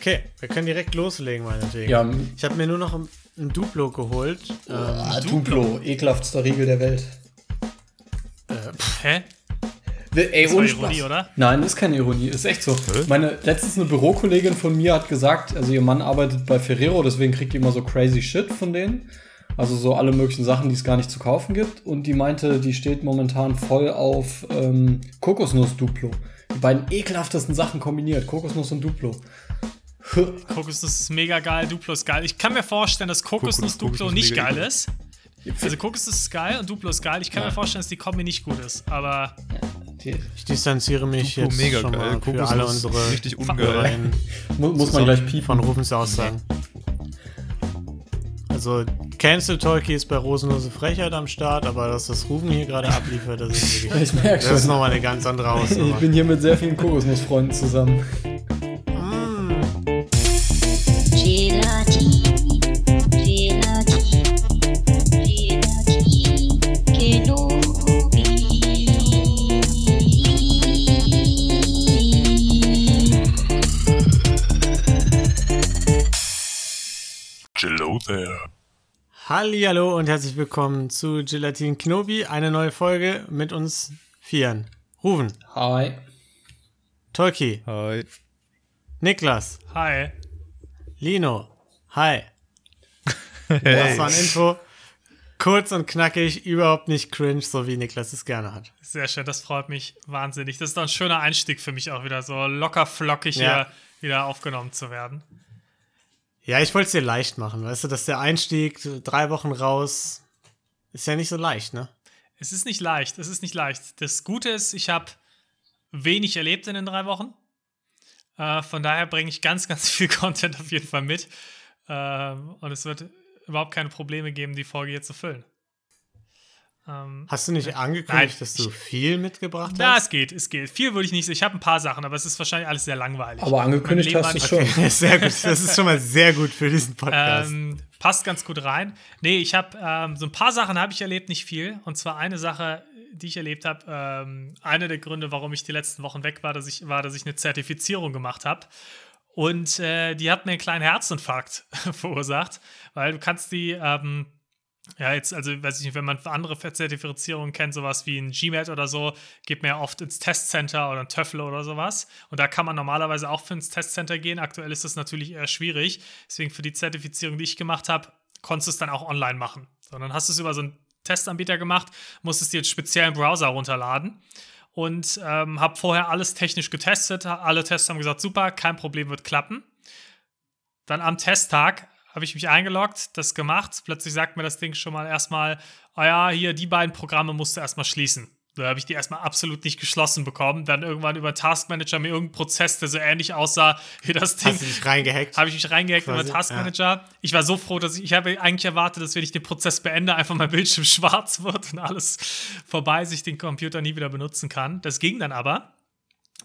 Okay, wir können direkt loslegen, meinetwegen. Ja, Ich habe mir nur noch ein, ein Duplo geholt. Ähm, ah, Duplo, ekelhaftster Riegel der Welt. Hä? Ey, Das ohne Ironie, Spaß. oder? Nein, ist keine Ironie, ist echt so. Meine letztens eine Bürokollegin von mir hat gesagt, also ihr Mann arbeitet bei Ferrero, deswegen kriegt ihr immer so crazy shit von denen. Also so alle möglichen Sachen, die es gar nicht zu kaufen gibt. Und die meinte, die steht momentan voll auf ähm, Kokosnuss-Duplo. Die beiden ekelhaftesten Sachen kombiniert, Kokosnuss und Duplo. Kokosnuss ist mega geil, Duplo ist geil. Ich kann mir vorstellen, dass Kokosnuss Kokosnuss- Duplo Kokosnuss nicht mega geil ist. Also Kokosnuss ist geil und Duplo ist geil. Ich kann mir vorstellen, dass die Kombi nicht gut ist. Aber ich distanziere mich Duplo jetzt mega schon geil. mal für Kokosnuss alle unsere richtig ungeil. muss man gleich piepen. von Rufens Aussagen. Also, Cancel Talkie ist bei Rosenlose Frechheit am Start, aber dass das Rufen hier gerade abliefert, das ist wirklich. Ich merke Das ist schon. nochmal eine ganz andere Ich Hausnummer. bin hier mit sehr vielen Kokosnussfreunden zusammen. Hallihallo und herzlich willkommen zu Gelatin Knobi, eine neue Folge mit uns Vieren. Rufen, Hi. Tolki, Hi. Niklas, hi. Lino, hi. Das war ein Intro. Kurz und knackig, überhaupt nicht cringe, so wie Niklas es gerne hat. Sehr schön, das freut mich wahnsinnig. Das ist doch ein schöner Einstieg für mich auch wieder, so locker flockig Ja. hier wieder aufgenommen zu werden. Ja, ich wollte es dir leicht machen, weißt du, dass der Einstieg, drei Wochen raus, ist ja nicht so leicht, ne? Es ist nicht leicht, es ist nicht leicht. Das Gute ist, ich habe wenig erlebt in den drei Wochen. Äh, von daher bringe ich ganz, ganz viel Content auf jeden Fall mit. Ähm, und es wird überhaupt keine Probleme geben, die Folge hier zu füllen. Ähm, Hast du nicht Nein, angekündigt, dass du ich- viel mitgebracht ja, hast? es geht, es geht. Viel würde ich nicht sagen. Ich habe ein paar Sachen, aber es ist wahrscheinlich alles sehr langweilig. Aber angekündigt hast du war schon. nicht- sehr gut. Das ist schon mal sehr gut für diesen Podcast. Ähm, passt ganz gut rein. Nee, ich habe ähm, so ein paar Sachen habe ich erlebt, nicht viel. Und zwar eine Sache, die ich erlebt habe. Ähm, einer der Gründe, warum ich die letzten Wochen weg war, dass ich, war, dass ich eine Zertifizierung gemacht habe. Und äh, die hat mir einen kleinen Herzinfarkt verursacht, weil du kannst die, ähm, ja, jetzt, also weiß ich nicht, wenn man andere Zertifizierungen kennt, sowas wie ein GMAT oder so, geht man ja oft ins Testcenter oder ein TOEFL oder sowas. Und da kann man normalerweise auch für ins Testcenter gehen. Aktuell ist das natürlich eher schwierig. Deswegen für die Zertifizierung, die ich gemacht habe, konntest du es dann auch online machen. So, dann hast du es über so einen Testanbieter gemacht, musstest dir einen speziellen Browser runterladen und ähm, habe vorher alles technisch getestet. Alle Tests haben gesagt, super, kein Problem, wird klappen. Dann am Testtag habe ich mich eingeloggt, das gemacht. Plötzlich sagt mir das Ding schon mal erstmal, ah ja, hier, die beiden Programme musst du erstmal schließen. Da habe ich die erstmal absolut nicht geschlossen bekommen. Dann irgendwann über Taskmanager mir irgendeinen Prozess, der so ähnlich aussah wie das Ding. Hast du dich reingehackt? Habe ich mich reingehackt über Quasi, Taskmanager. Ich war so froh, dass ich, ich habe eigentlich erwartet, dass wenn ich den Prozess beende, einfach mein Bildschirm schwarz wird und alles vorbei, sich den Computer nie wieder benutzen kann. Das ging dann aber.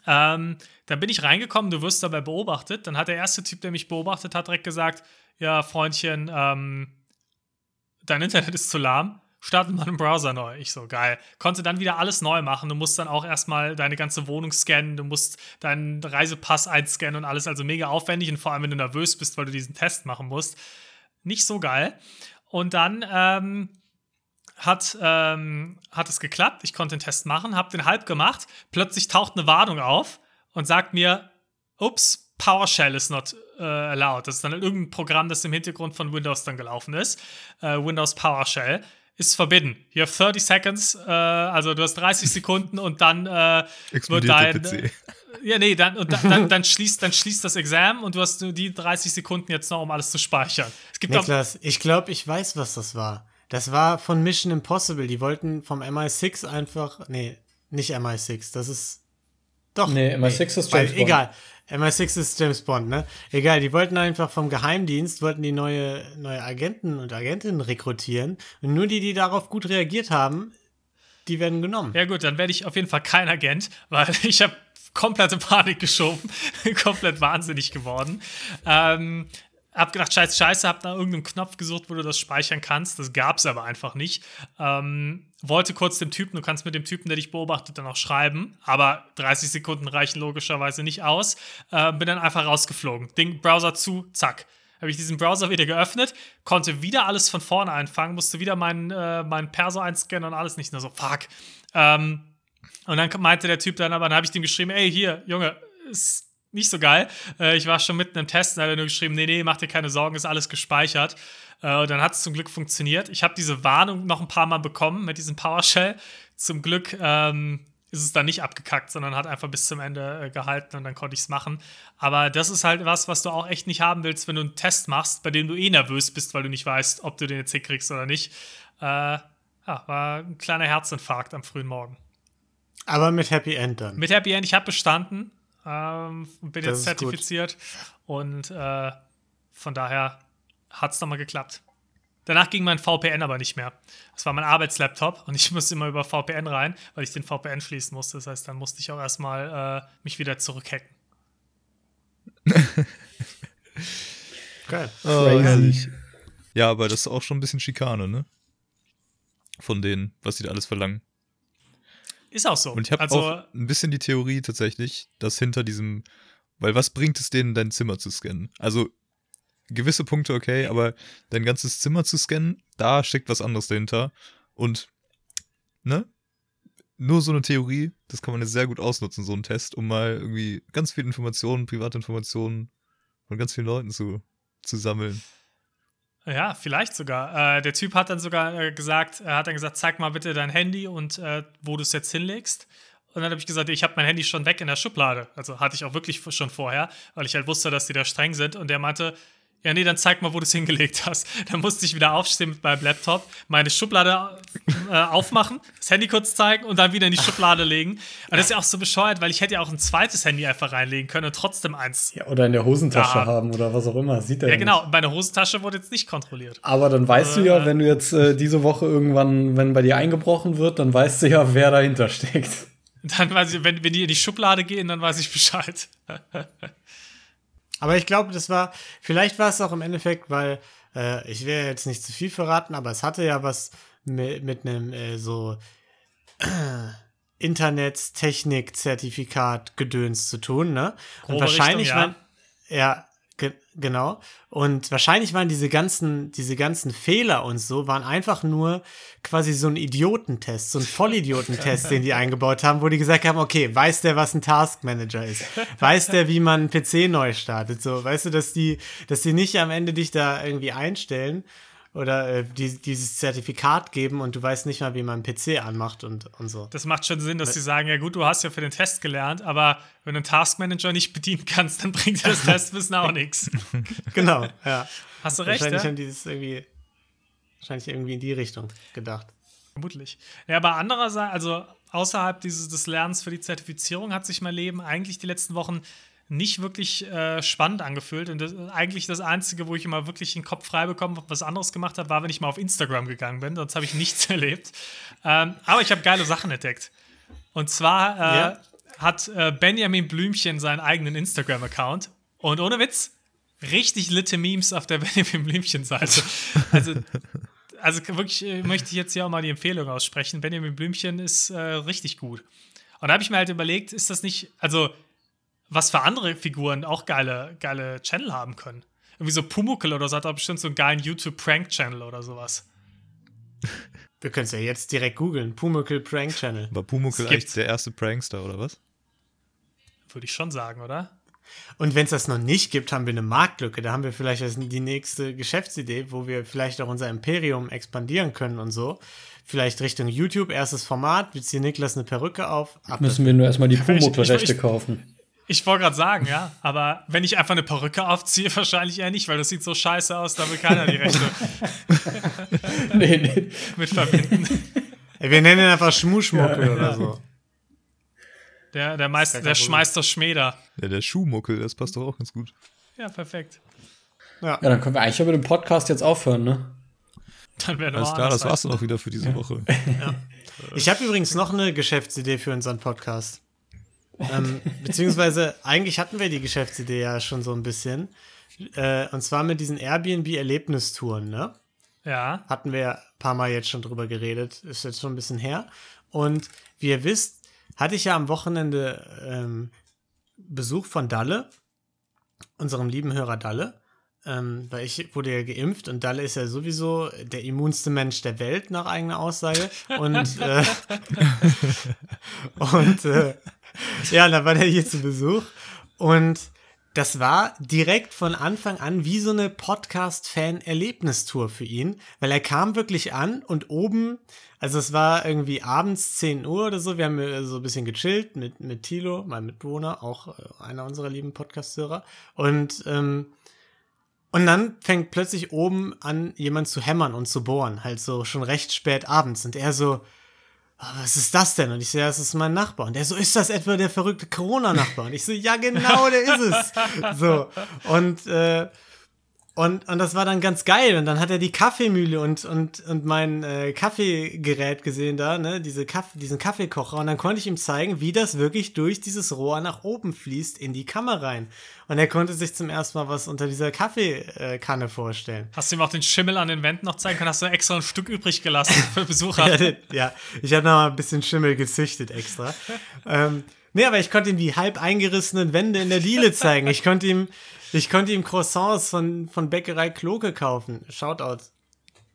Ähm, dann bin ich reingekommen, du wirst dabei beobachtet. Dann hat der erste Typ, der mich beobachtet hat, direkt gesagt: Ja, Freundchen, ähm, dein Internet ist zu lahm. Starten mal einen Browser neu. Ich so, geil. Konnte dann wieder alles neu machen. Du musst dann auch erstmal deine ganze Wohnung scannen. Du musst deinen Reisepass einscannen und alles. Also mega aufwendig. Und vor allem, wenn du nervös bist, weil du diesen Test machen musst. Nicht so geil. Und dann ähm, hat, ähm, hat es geklappt. Ich konnte den Test machen, habe den halb gemacht. Plötzlich taucht eine Warnung auf und sagt mir, ups, PowerShell is not äh, allowed. Das ist dann irgendein Programm, das im Hintergrund von Windows dann gelaufen ist. Äh, Windows PowerShell ist forbidden. You have 30 seconds, äh, also du hast 30 Sekunden und dann äh, wird dein, PC. ja, nee, dann, und dann, dann, dann, schließt, dann schließt das Examen und du hast nur die 30 Sekunden jetzt noch, um alles zu speichern. Es gibt Niklas, ich glaube, ich weiß, was das war. Das war von Mission Impossible. Die wollten vom MI6 einfach. Nee, nicht MI6. Das ist. Doch. Nee, MI6 ist weil- James Bond. Egal. MI6 ist James Bond, ne? Egal, die wollten einfach vom Geheimdienst, wollten die neue, neue Agenten und Agentinnen rekrutieren. Und nur die, die darauf gut reagiert haben, die werden genommen. ja gut, dann werde ich auf jeden Fall kein Agent, weil ich habe komplette Panik geschoben, komplett wahnsinnig geworden. Ähm, hab gedacht, scheiße, scheiße, hab nach irgendeinem Knopf gesucht, wo du das speichern kannst. Das gab's aber einfach nicht. Ähm, wollte kurz dem Typen, du kannst mit dem Typen, der dich beobachtet, dann auch schreiben, aber 30 Sekunden reichen logischerweise nicht aus. Äh, bin dann einfach rausgeflogen. Ding, Browser zu, zack. Habe ich diesen Browser wieder geöffnet, konnte wieder alles von vorne einfangen, musste wieder meinen äh, mein Perso einscannen und alles nicht nur so, fuck. Ähm, und dann meinte der Typ dann aber, dann habe ich dem geschrieben, ey, hier, Junge, ist nicht so geil. Äh, ich war schon mitten im Testen, da hat er nur geschrieben, nee, nee, mach dir keine Sorgen, ist alles gespeichert. Äh, und dann hat es zum Glück funktioniert. Ich habe diese Warnung noch ein paar Mal bekommen mit diesem PowerShell. Zum Glück ähm, ist es dann nicht abgekackt, sondern hat einfach bis zum Ende äh, gehalten und dann konnte ich es machen. Aber das ist halt was, was du auch echt nicht haben willst, wenn du einen Test machst, bei dem du eh nervös bist, weil du nicht weißt, ob du den jetzt hinkriegst oder nicht. Äh, ja, war ein kleiner Herzinfarkt am frühen Morgen. Aber mit Happy End dann. Mit Happy End, ich habe bestanden, ähm, bin Das jetzt gut. zertifiziert und äh, von daher hat es nochmal geklappt. Danach ging mein VPN aber nicht mehr. Das war mein Arbeitslaptop und ich musste immer über VPN rein, weil ich den VPN schließen musste. Das heißt, dann musste ich auch erstmal äh, mich wieder zurückhacken. Geil. Oh. Ja, aber das ist auch schon ein bisschen Schikane, ne? Von denen, was die da alles verlangen. Ist auch so. Und ich habe also, auch ein bisschen die Theorie tatsächlich, dass hinter diesem, weil was bringt es denen, dein Zimmer zu scannen? Also gewisse Punkte okay, aber dein ganzes Zimmer zu scannen, da steckt was anderes dahinter. Und, ne? Nur so eine Theorie, das kann man jetzt sehr gut ausnutzen, so einen Test, um mal irgendwie ganz viele Informationen, private Informationen von ganz vielen Leuten zu, zu sammeln. Ja, vielleicht sogar. Äh, der Typ hat dann sogar äh, gesagt, er hat dann gesagt, zeig mal bitte dein Handy und äh, wo du es jetzt hinlegst. Und dann habe ich gesagt, ich habe mein Handy schon weg in der Schublade. Also hatte ich auch wirklich schon vorher, weil ich halt wusste, dass die da streng sind. Und der meinte, ja, nee, dann zeig mal, wo du es hingelegt hast. Dann musste ich wieder aufstehen mit meinem Laptop, meine Schublade äh, aufmachen, das Handy kurz zeigen und dann wieder in die Schublade legen. Und das ist ja auch so bescheuert, weil ich hätte ja auch ein zweites Handy einfach reinlegen können und trotzdem eins. Ja, oder in der Hosentasche Ja. haben oder was auch immer. Sieht er Ja, nicht. genau. Meine Hosentasche wurde jetzt nicht kontrolliert. Aber dann weißt du ja, Äh. wenn du jetzt äh, diese Woche irgendwann, wenn bei dir eingebrochen wird, dann weißt du ja, wer dahinter steckt. Dann weiß ich, wenn, wenn die in die Schublade gehen, dann weiß ich Bescheid. Aber ich glaube, das war, vielleicht war es auch im Endeffekt, weil äh, ich will jetzt nicht zu viel verraten, aber es hatte ja was mit, mit einem äh, so äh, Internet-Technik-Zertifikat Gedöns zu tun, ne? Und Grobe wahrscheinlich Richtung, ja. waren, ja, ge genau. Und wahrscheinlich waren diese ganzen, diese ganzen Fehler und so, waren einfach nur quasi so ein Idiotentest, so ein Vollidiotentest, den die eingebaut haben, wo die gesagt haben, okay, weiß der, was ein Task Manager ist? Weiß der, wie man einen PC neu startet? So, weißt du, dass die, dass die nicht am Ende dich da irgendwie einstellen oder äh, die, dieses Zertifikat geben und du weißt nicht mal, wie man einen PC anmacht und, und so. Das macht schon Sinn, dass sie sagen, ja gut, du hast ja für den Test gelernt, aber wenn du einen Taskmanager nicht bedienen kannst, dann bringt dir das Testwissen auch nichts. Genau, ja. Hast du recht, Wahrscheinlich ja? haben die das irgendwie, wahrscheinlich irgendwie in die Richtung gedacht. Vermutlich. Ja, aber andererseits, also außerhalb dieses des Lernens für die Zertifizierung hat sich mein Leben eigentlich die letzten Wochen nicht wirklich äh, spannend angefühlt. Und das, eigentlich das Einzige, wo ich immer wirklich den Kopf frei bekommen habe, was anderes gemacht habe, war, wenn ich mal auf Instagram gegangen bin. Sonst habe ich nichts erlebt. Ähm, aber ich habe geile Sachen entdeckt. Und zwar äh, Ja? hat äh, Benjamin Blümchen seinen eigenen Instagram-Account. Und ohne Witz, richtig litte Memes auf der Benjamin Blümchen-Seite. Also also wirklich äh, möchte ich jetzt hier auch mal die Empfehlung aussprechen. Benjamin Blümchen ist äh, richtig gut. Und da habe ich mir halt überlegt, ist das nicht, also was für andere Figuren auch geile, geile Channel haben können. Irgendwie so Pumuckl oder so hat er bestimmt so einen geilen YouTube-Prank-Channel oder sowas. Wir können es ja jetzt direkt googeln. Pumuckl Prank Channel. War Pumuckl Es eigentlich der erste Prankster, oder was? Würde ich schon sagen, oder? Und wenn es das noch nicht gibt, haben wir eine Marktlücke. Da haben wir vielleicht die nächste Geschäftsidee, wo wir vielleicht auch unser Imperium expandieren können und so. Vielleicht Richtung YouTube, erstes Format, wir ziehen Niklas eine Perücke auf. Ab Müssen wir nur erstmal die ich- kaufen. Ich wollte gerade sagen, ja, aber wenn ich einfach eine Perücke aufziehe, wahrscheinlich eher nicht, weil das sieht so scheiße aus, da will keiner die Rechte nee, nee. mit verbinden. Ey, wir nennen ihn einfach Schmuschmuckel Ja, oder ja. so. Der, der, Meister, der das Schmäder. Ja, der Schuhmuckel, das passt doch auch ganz gut. Ja, perfekt. Ja, dann können wir eigentlich aber den Podcast jetzt aufhören, ne? Dann wäre Alles klar, das war's dann auch wieder für diese Woche. Ich habe übrigens noch eine Geschäftsidee für unseren Podcast. Ähm, beziehungsweise, eigentlich hatten wir die Geschäftsidee ja schon so ein bisschen. Äh, und zwar mit diesen Airbnb-Erlebnistouren, ne? Ja. Hatten wir ein paar Mal jetzt schon drüber geredet. Ist jetzt schon ein bisschen her. Und wie ihr wisst, hatte ich ja am Wochenende ähm, Besuch von Dalle, unserem lieben Hörer Dalle. Ähm, weil ich wurde ja geimpft und Dalle ist ja sowieso der immunste Mensch der Welt, nach eigener Aussage. Und, äh, und äh, ja, da war der hier zu Besuch. Und das war direkt von Anfang an wie so eine Podcast-Fan-Erlebnistour für ihn, weil er kam wirklich an und oben, also es war irgendwie abends 10 Uhr oder so, wir haben äh, so ein bisschen gechillt mit, mit Tilo, mein Mitbewohner, auch äh, einer unserer lieben Podcast-Hörer. Und, ähm, und dann fängt plötzlich oben an, jemand zu hämmern und zu bohren, halt so schon recht spät abends. Und er so, "Ah, was ist das denn? Und ich so, ja, das ist mein Nachbar. Und der so, ist das etwa der verrückte Corona-Nachbar? Und ich so, ja, genau, der ist es. So. Und, äh, und, und das war dann ganz geil. Und dann hat er die Kaffeemühle und, und, und mein äh, Kaffeegerät gesehen da, ne, diese Kaff diesen Kaffeekocher. Und dann konnte ich ihm zeigen, wie das wirklich durch dieses Rohr nach oben fließt in die Kammer rein. Und er konnte sich zum ersten Mal was unter dieser Kaffeekanne vorstellen. Hast du ihm auch den Schimmel an den Wänden noch zeigen können? Hast du extra ein Stück übrig gelassen für Besucher? Ja, ja, ich habe noch mal ein bisschen Schimmel gezüchtet extra. ähm, nee, aber ich konnte ihm die halb eingerissenen Wände in der Diele zeigen. Ich konnte ihm, ich konnte ihm Croissants von, von Bäckerei Kloke kaufen. Shoutout.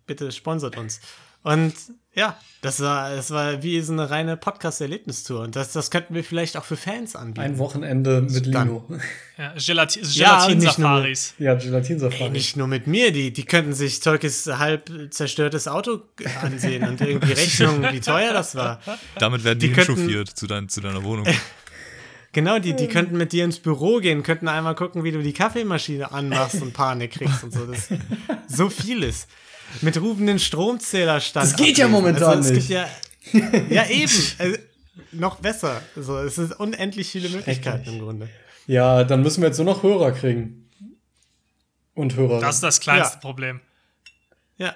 Bitte sponsert uns. Und ja, das war, das war wie so eine reine Podcast-Erlebnistour. Und das, das könnten wir vielleicht auch für Fans anbieten. Ein Wochenende mit Dann. Lino. Ja, Gelati Ja, und nicht nur- Gelatin-Safaris. Ja, Ey, Gelatinsafari. nicht nur mit mir, die, die könnten sich Tolkis halb zerstörtes Auto ansehen und irgendwie Rechnungen, wie teuer das war. Damit werden die, Die könnten- hinchauffiert zu, dein, zu deiner Wohnung. Genau, die, die könnten mit dir ins Büro gehen, könnten einmal gucken, wie du die Kaffeemaschine anmachst und Panik kriegst und so. Das so vieles. Mit rufenden Stromzählerstand. Das geht ja ablesen. momentan es nicht. Ja, ja, eben. Also, noch besser. So, es ist unendlich viele Möglichkeiten im Grunde. Ja, dann müssen wir jetzt nur noch Hörer kriegen. Und Hörer. Das ist das kleinste Ja. Problem. Ja,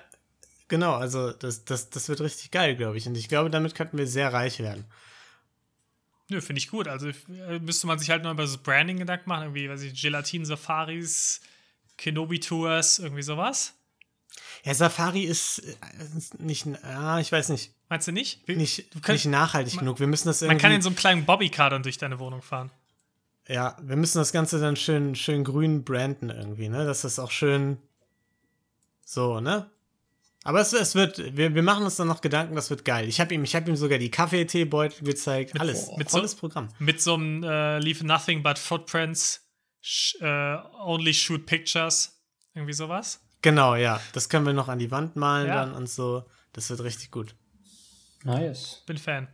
genau. Also, das, das, das wird richtig geil, glaube ich. Und ich glaube, damit könnten wir sehr reich werden. Nö, finde ich gut. Also äh, müsste man sich halt nur über das Branding Gedanken machen. Irgendwie, weiß ich, Gelatin-Safaris, Kenobi-Tours, irgendwie sowas. Ja, Safari ist äh, nicht, ah, ich weiß nicht, Meinst du nicht? Nicht, du kannst- nicht nachhaltig genug. Wir müssen das irgendwie. Man kann in so einem kleinen Bobbycar dann durch deine Wohnung fahren. Ja, wir müssen das Ganze dann schön, schön grün branden irgendwie, ne? Dass das auch schön so, ne? Aber es, es wird, wir, wir machen uns dann noch Gedanken, das wird geil. Ich habe ihm, ich habe ihm sogar die Kaffeeteebeutel gezeigt, alles, mit so- volles Programm. Mit so einem äh, Leave Nothing But Footprints, sh äh, Only Shoot Pictures, irgendwie sowas. Genau, ja, das können wir noch an die Wand malen Ja. dann und so. Das wird richtig gut. nice. Bin Fan.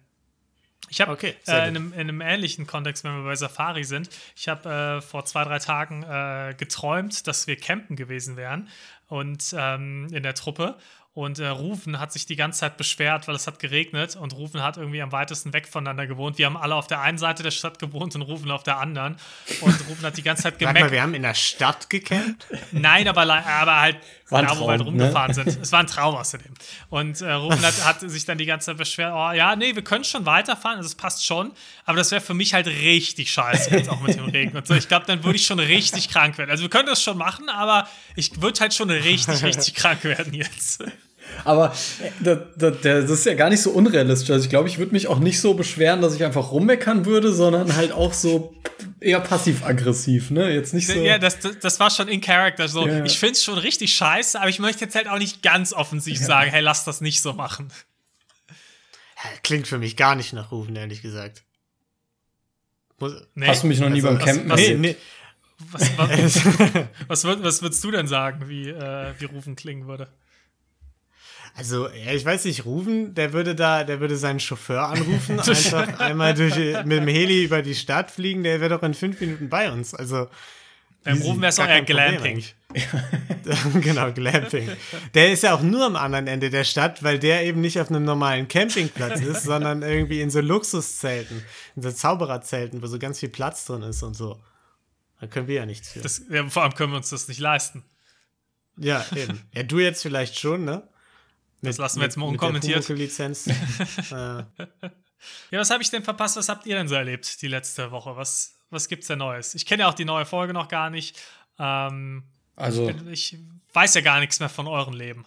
Ich habe Okay, äh, in, einem, in einem ähnlichen Kontext, wenn wir bei Safari sind, ich habe äh, vor zwei, drei Tagen äh, geträumt, dass wir campen gewesen wären und ähm, in der Truppe. Und äh, Rufen hat sich die ganze Zeit beschwert, weil es hat geregnet und Rufen hat irgendwie am weitesten weg voneinander gewohnt. Wir haben alle auf der einen Seite der Stadt gewohnt und Rufen auf der anderen. Und Rufen hat die ganze Zeit Sag mal, gemeckert. wir haben in der Stadt gecampt? Nein, aber, aber halt War da, wo wir halt Traum, rumgefahren sind. Es war ein Traum außerdem. Und äh, Rufen hat, hat sich dann die ganze Zeit beschwert, oh ja, nee, wir können schon weiterfahren, also es passt schon, aber das wäre für mich halt richtig scheiße jetzt auch mit dem Regen und so. Ich glaube, dann würde ich schon richtig krank werden. Also wir können das schon machen, aber ich würde halt schon richtig, richtig krank werden jetzt. Aber äh, da, da, der, das ist ja gar nicht so unrealistisch. Also ich glaube, ich würde mich auch nicht so beschweren, dass ich einfach rummeckern würde, sondern halt auch so eher passiv-aggressiv, ne? Jetzt nicht so. Ja, das, das, das war schon in Character so. Ja, ja. Ich finde es schon richtig scheiße, aber ich möchte jetzt halt auch nicht ganz offensiv sagen, hey, lass das nicht so machen. Klingt für mich gar nicht nach Rufen, ehrlich gesagt. Muss, Nee. Hast du mich noch nie Also, beim Campen was- nee, nee. Was, was, was, würd, was würdest du denn sagen, wie, äh, wie Rufen klingen würde? Also, ja, ich weiß nicht, Rufen, der würde da, der würde seinen Chauffeur anrufen, einfach einmal durch, mit dem Heli über die Stadt fliegen, der wäre doch in fünf Minuten bei uns. Also, Beim easy, Rufen wäre es auch eher Glamping. genau, Glamping. Der ist ja auch nur am anderen Ende der Stadt, weil der eben nicht auf einem normalen Campingplatz ist, sondern irgendwie in so Luxuszelten, in so Zaubererzelten, wo so ganz viel Platz drin ist und so. Da können wir ja nichts für. Das, ja, vor allem können wir uns das nicht leisten. ja, eben. Ja, du jetzt vielleicht schon, ne? Mit, Das lassen wir jetzt mal mit- mit unkommentiert. Pumuckl-Lizenz. äh, Ja, was habe ich denn verpasst? Was habt ihr denn so erlebt die letzte Woche? Was, was gibt's denn Neues? Ich kenne ja auch die neue Folge noch gar nicht. Ähm, Also, ich weiß ja gar nichts mehr von eurem Leben.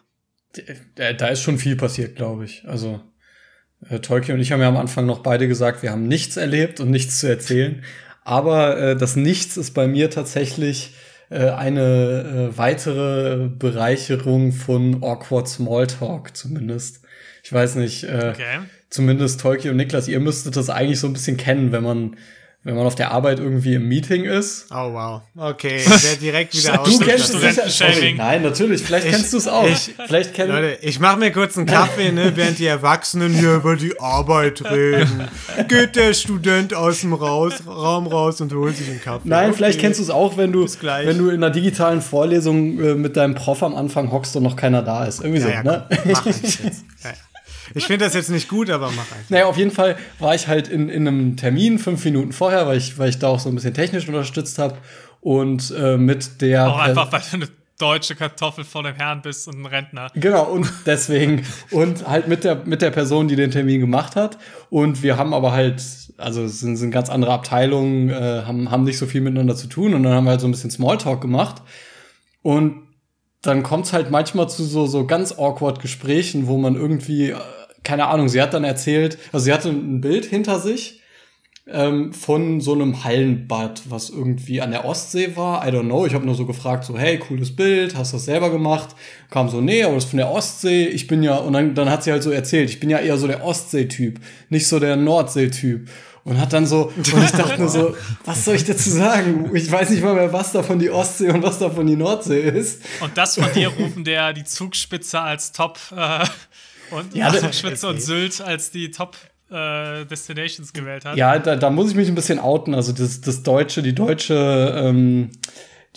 äh, da ist schon viel passiert, glaube ich. Also, äh, Tolkien und ich haben ja am Anfang noch beide gesagt, wir haben nichts erlebt und nichts zu erzählen. Aber äh, das Nichts ist bei mir tatsächlich äh, eine äh, weitere Bereicherung von Awkward Smalltalk zumindest. Ich weiß nicht, äh, Okay. zumindest Tolkien und Niklas, ihr müsstet das eigentlich so ein bisschen kennen, wenn man, wenn man auf der Arbeit irgendwie im Meeting ist. Oh, wow. Okay, ich werde direkt wieder Du kennst es sicher. Sorry. Nein, natürlich. Vielleicht Ich- kennst du es auch. ich- Vielleicht kenn, Leute, ich mache mir kurz einen Kaffee, ne, während die Erwachsenen hier über die Arbeit reden. Geht der Student aus dem raus, Raum raus und holt sich einen Kaffee. Nein, Okay. vielleicht kennst du es auch, wenn du, wenn du in einer digitalen Vorlesung äh, mit deinem Prof am Anfang hockst und noch keiner da ist. Irgendwie Ja, so, ja, ne? komm, mach einfach jetzt. Ja, ja. Ich finde das jetzt nicht gut, aber mach einfach. Naja, auf jeden Fall war ich halt in, in einem Termin fünf Minuten vorher, weil ich, weil ich da auch so ein bisschen technisch unterstützt habe. Und äh, mit der. Auch einfach, weil du eine deutsche Kartoffel vor dem Herrn bist und ein Rentner. Genau, und deswegen, und halt mit der, mit der Person, die den Termin gemacht hat. Und wir haben aber halt, also es sind, sind ganz andere Abteilungen, äh, haben, haben nicht so viel miteinander zu tun. Und dann haben wir halt so ein bisschen Smalltalk gemacht. Und dann kommt es halt manchmal zu so, so ganz awkward Gesprächen, wo man irgendwie, äh, keine Ahnung, sie hat dann erzählt, also sie hatte ein Bild hinter sich ähm, von so einem Hallenbad, was irgendwie an der Ostsee war. I don't know. Ich habe nur so gefragt, so, hey, cooles Bild, hast du das selber gemacht? Kam so, nee, aber das ist von der Ostsee. Ich bin ja, und dann, dann hat sie halt so erzählt, ich bin ja eher so der Ostsee-Typ, nicht so der Nordsee-Typ. Und hat dann so, und ich dachte nur so, was soll ich dazu sagen? Ich weiß nicht mal mehr, was davon die Ostsee und was davon die Nordsee ist. Und das von dir rufen, der die Zugspitze als Top äh, und Ja, Zugspitze und Sylt als die Top äh, Destinations gewählt hat. Ja, da, da muss ich mich ein bisschen outen. Also das, das deutsche, die deutsche, ähm,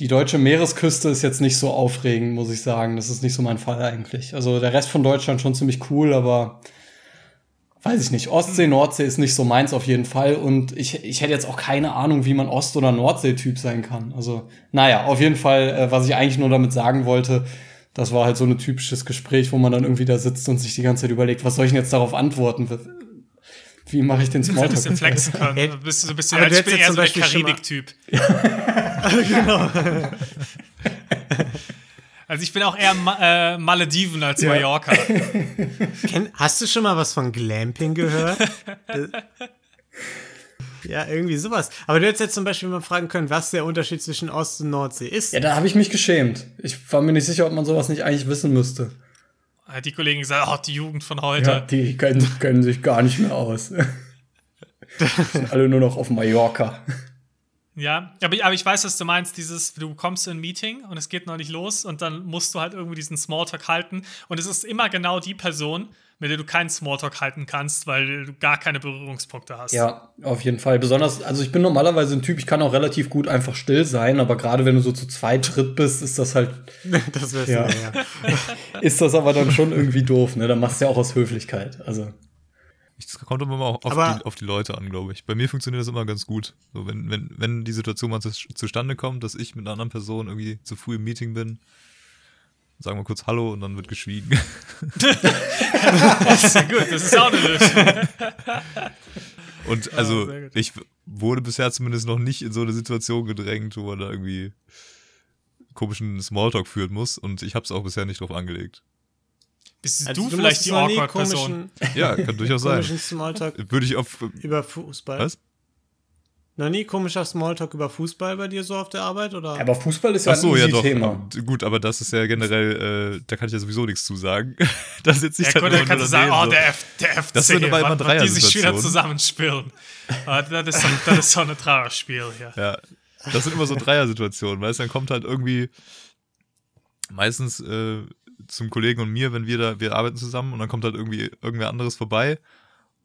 die deutsche Meeresküste ist jetzt nicht so aufregend, muss ich sagen. Das ist nicht so mein Fall eigentlich. Also der Rest von Deutschland schon ziemlich cool, aber weiß ich nicht. Ostsee, Nordsee ist nicht so meins auf jeden Fall. Und ich, ich hätte jetzt auch keine Ahnung, wie man Ost- oder Nordsee-Typ sein kann. Also, naja, auf jeden Fall, äh, was ich eigentlich nur damit sagen wollte, das war halt so ein typisches Gespräch, wo man dann irgendwie da sitzt und sich die ganze Zeit überlegt, was soll ich denn jetzt darauf antworten? Wie mache ich den Du ein bisschen Smalltalk? flexen können. Ey, Du bist so ein bisschen, aber du ich bin eher zum so der Karibik-Typ. genau. Also ich bin auch eher Ma äh, Malediven als Ja. Mallorca. Ken, hast du schon mal was von Glamping gehört? Ja, irgendwie sowas. Aber du hättest jetzt zum Beispiel mal fragen können, was der Unterschied zwischen Ost- und Nordsee ist. Ja, da habe ich mich geschämt. Ich war mir nicht sicher, ob man sowas nicht eigentlich wissen müsste. Hat die Kollegen gesagt, oh, die Jugend von heute. Ja, die können, können sich gar nicht mehr aus. sind alle nur noch auf Mallorca. Ja, aber, ich- aber ich weiß, was du meinst, dieses, du kommst in ein Meeting und es geht noch nicht los und dann musst du halt irgendwie diesen Smalltalk halten und es ist immer genau die Person, mit der du keinen Smalltalk halten kannst, weil du gar keine Berührungspunkte hast. Ja, auf jeden Fall. Besonders, also ich bin normalerweise ein Typ, ich kann auch relativ gut einfach still sein, aber gerade wenn du so zu zweit, dritt bist, ist das halt, Das wär's Ja. ja. ja. ist das aber dann schon irgendwie doof, ne? Dann machst du ja auch aus Höflichkeit. Also. Das kommt immer mal auf, Aber- die, auf die Leute an, glaube ich. Bei mir funktioniert das immer ganz gut. So, wenn, wenn, wenn die Situation mal zu, zustande kommt, dass ich mit einer anderen Person irgendwie zu früh im Meeting bin, sagen wir kurz Hallo und dann wird geschwiegen. Das ist ja gut, das ist auch eine Lösung. Und also, gut. ich wurde bisher zumindest noch nicht in so eine Situation gedrängt, wo man da irgendwie komischen Smalltalk führen muss. Und ich habe es auch bisher nicht drauf angelegt. Bist Also, du du vielleicht die awkward Person? komischen, Ja, kann durchaus sein. Würde ich auf. über Fußball. Was? Noch nie komischer Smalltalk über Fußball bei dir so auf der Arbeit? Oder? Aber Fußball ist ja Ach so, ein ja doch. Thema. Aber- Gut, aber das ist ja generell, äh, da kann ich ja sowieso nichts zu sagen. da sitze ich Ja, dann gut, dann immer kannst du nur sagen, oh, der, F der FC, Das sind aber immer wann die sich wieder zusammenspielen. Ah, das, ist so, das ist so ein Trauerspiel hier. Ja, das sind immer so Dreier-Situationen, weißt du, dann kommt halt irgendwie meistens äh, zum Kollegen und mir, wenn wir da, wir arbeiten zusammen und dann kommt halt irgendwie irgendwer anderes vorbei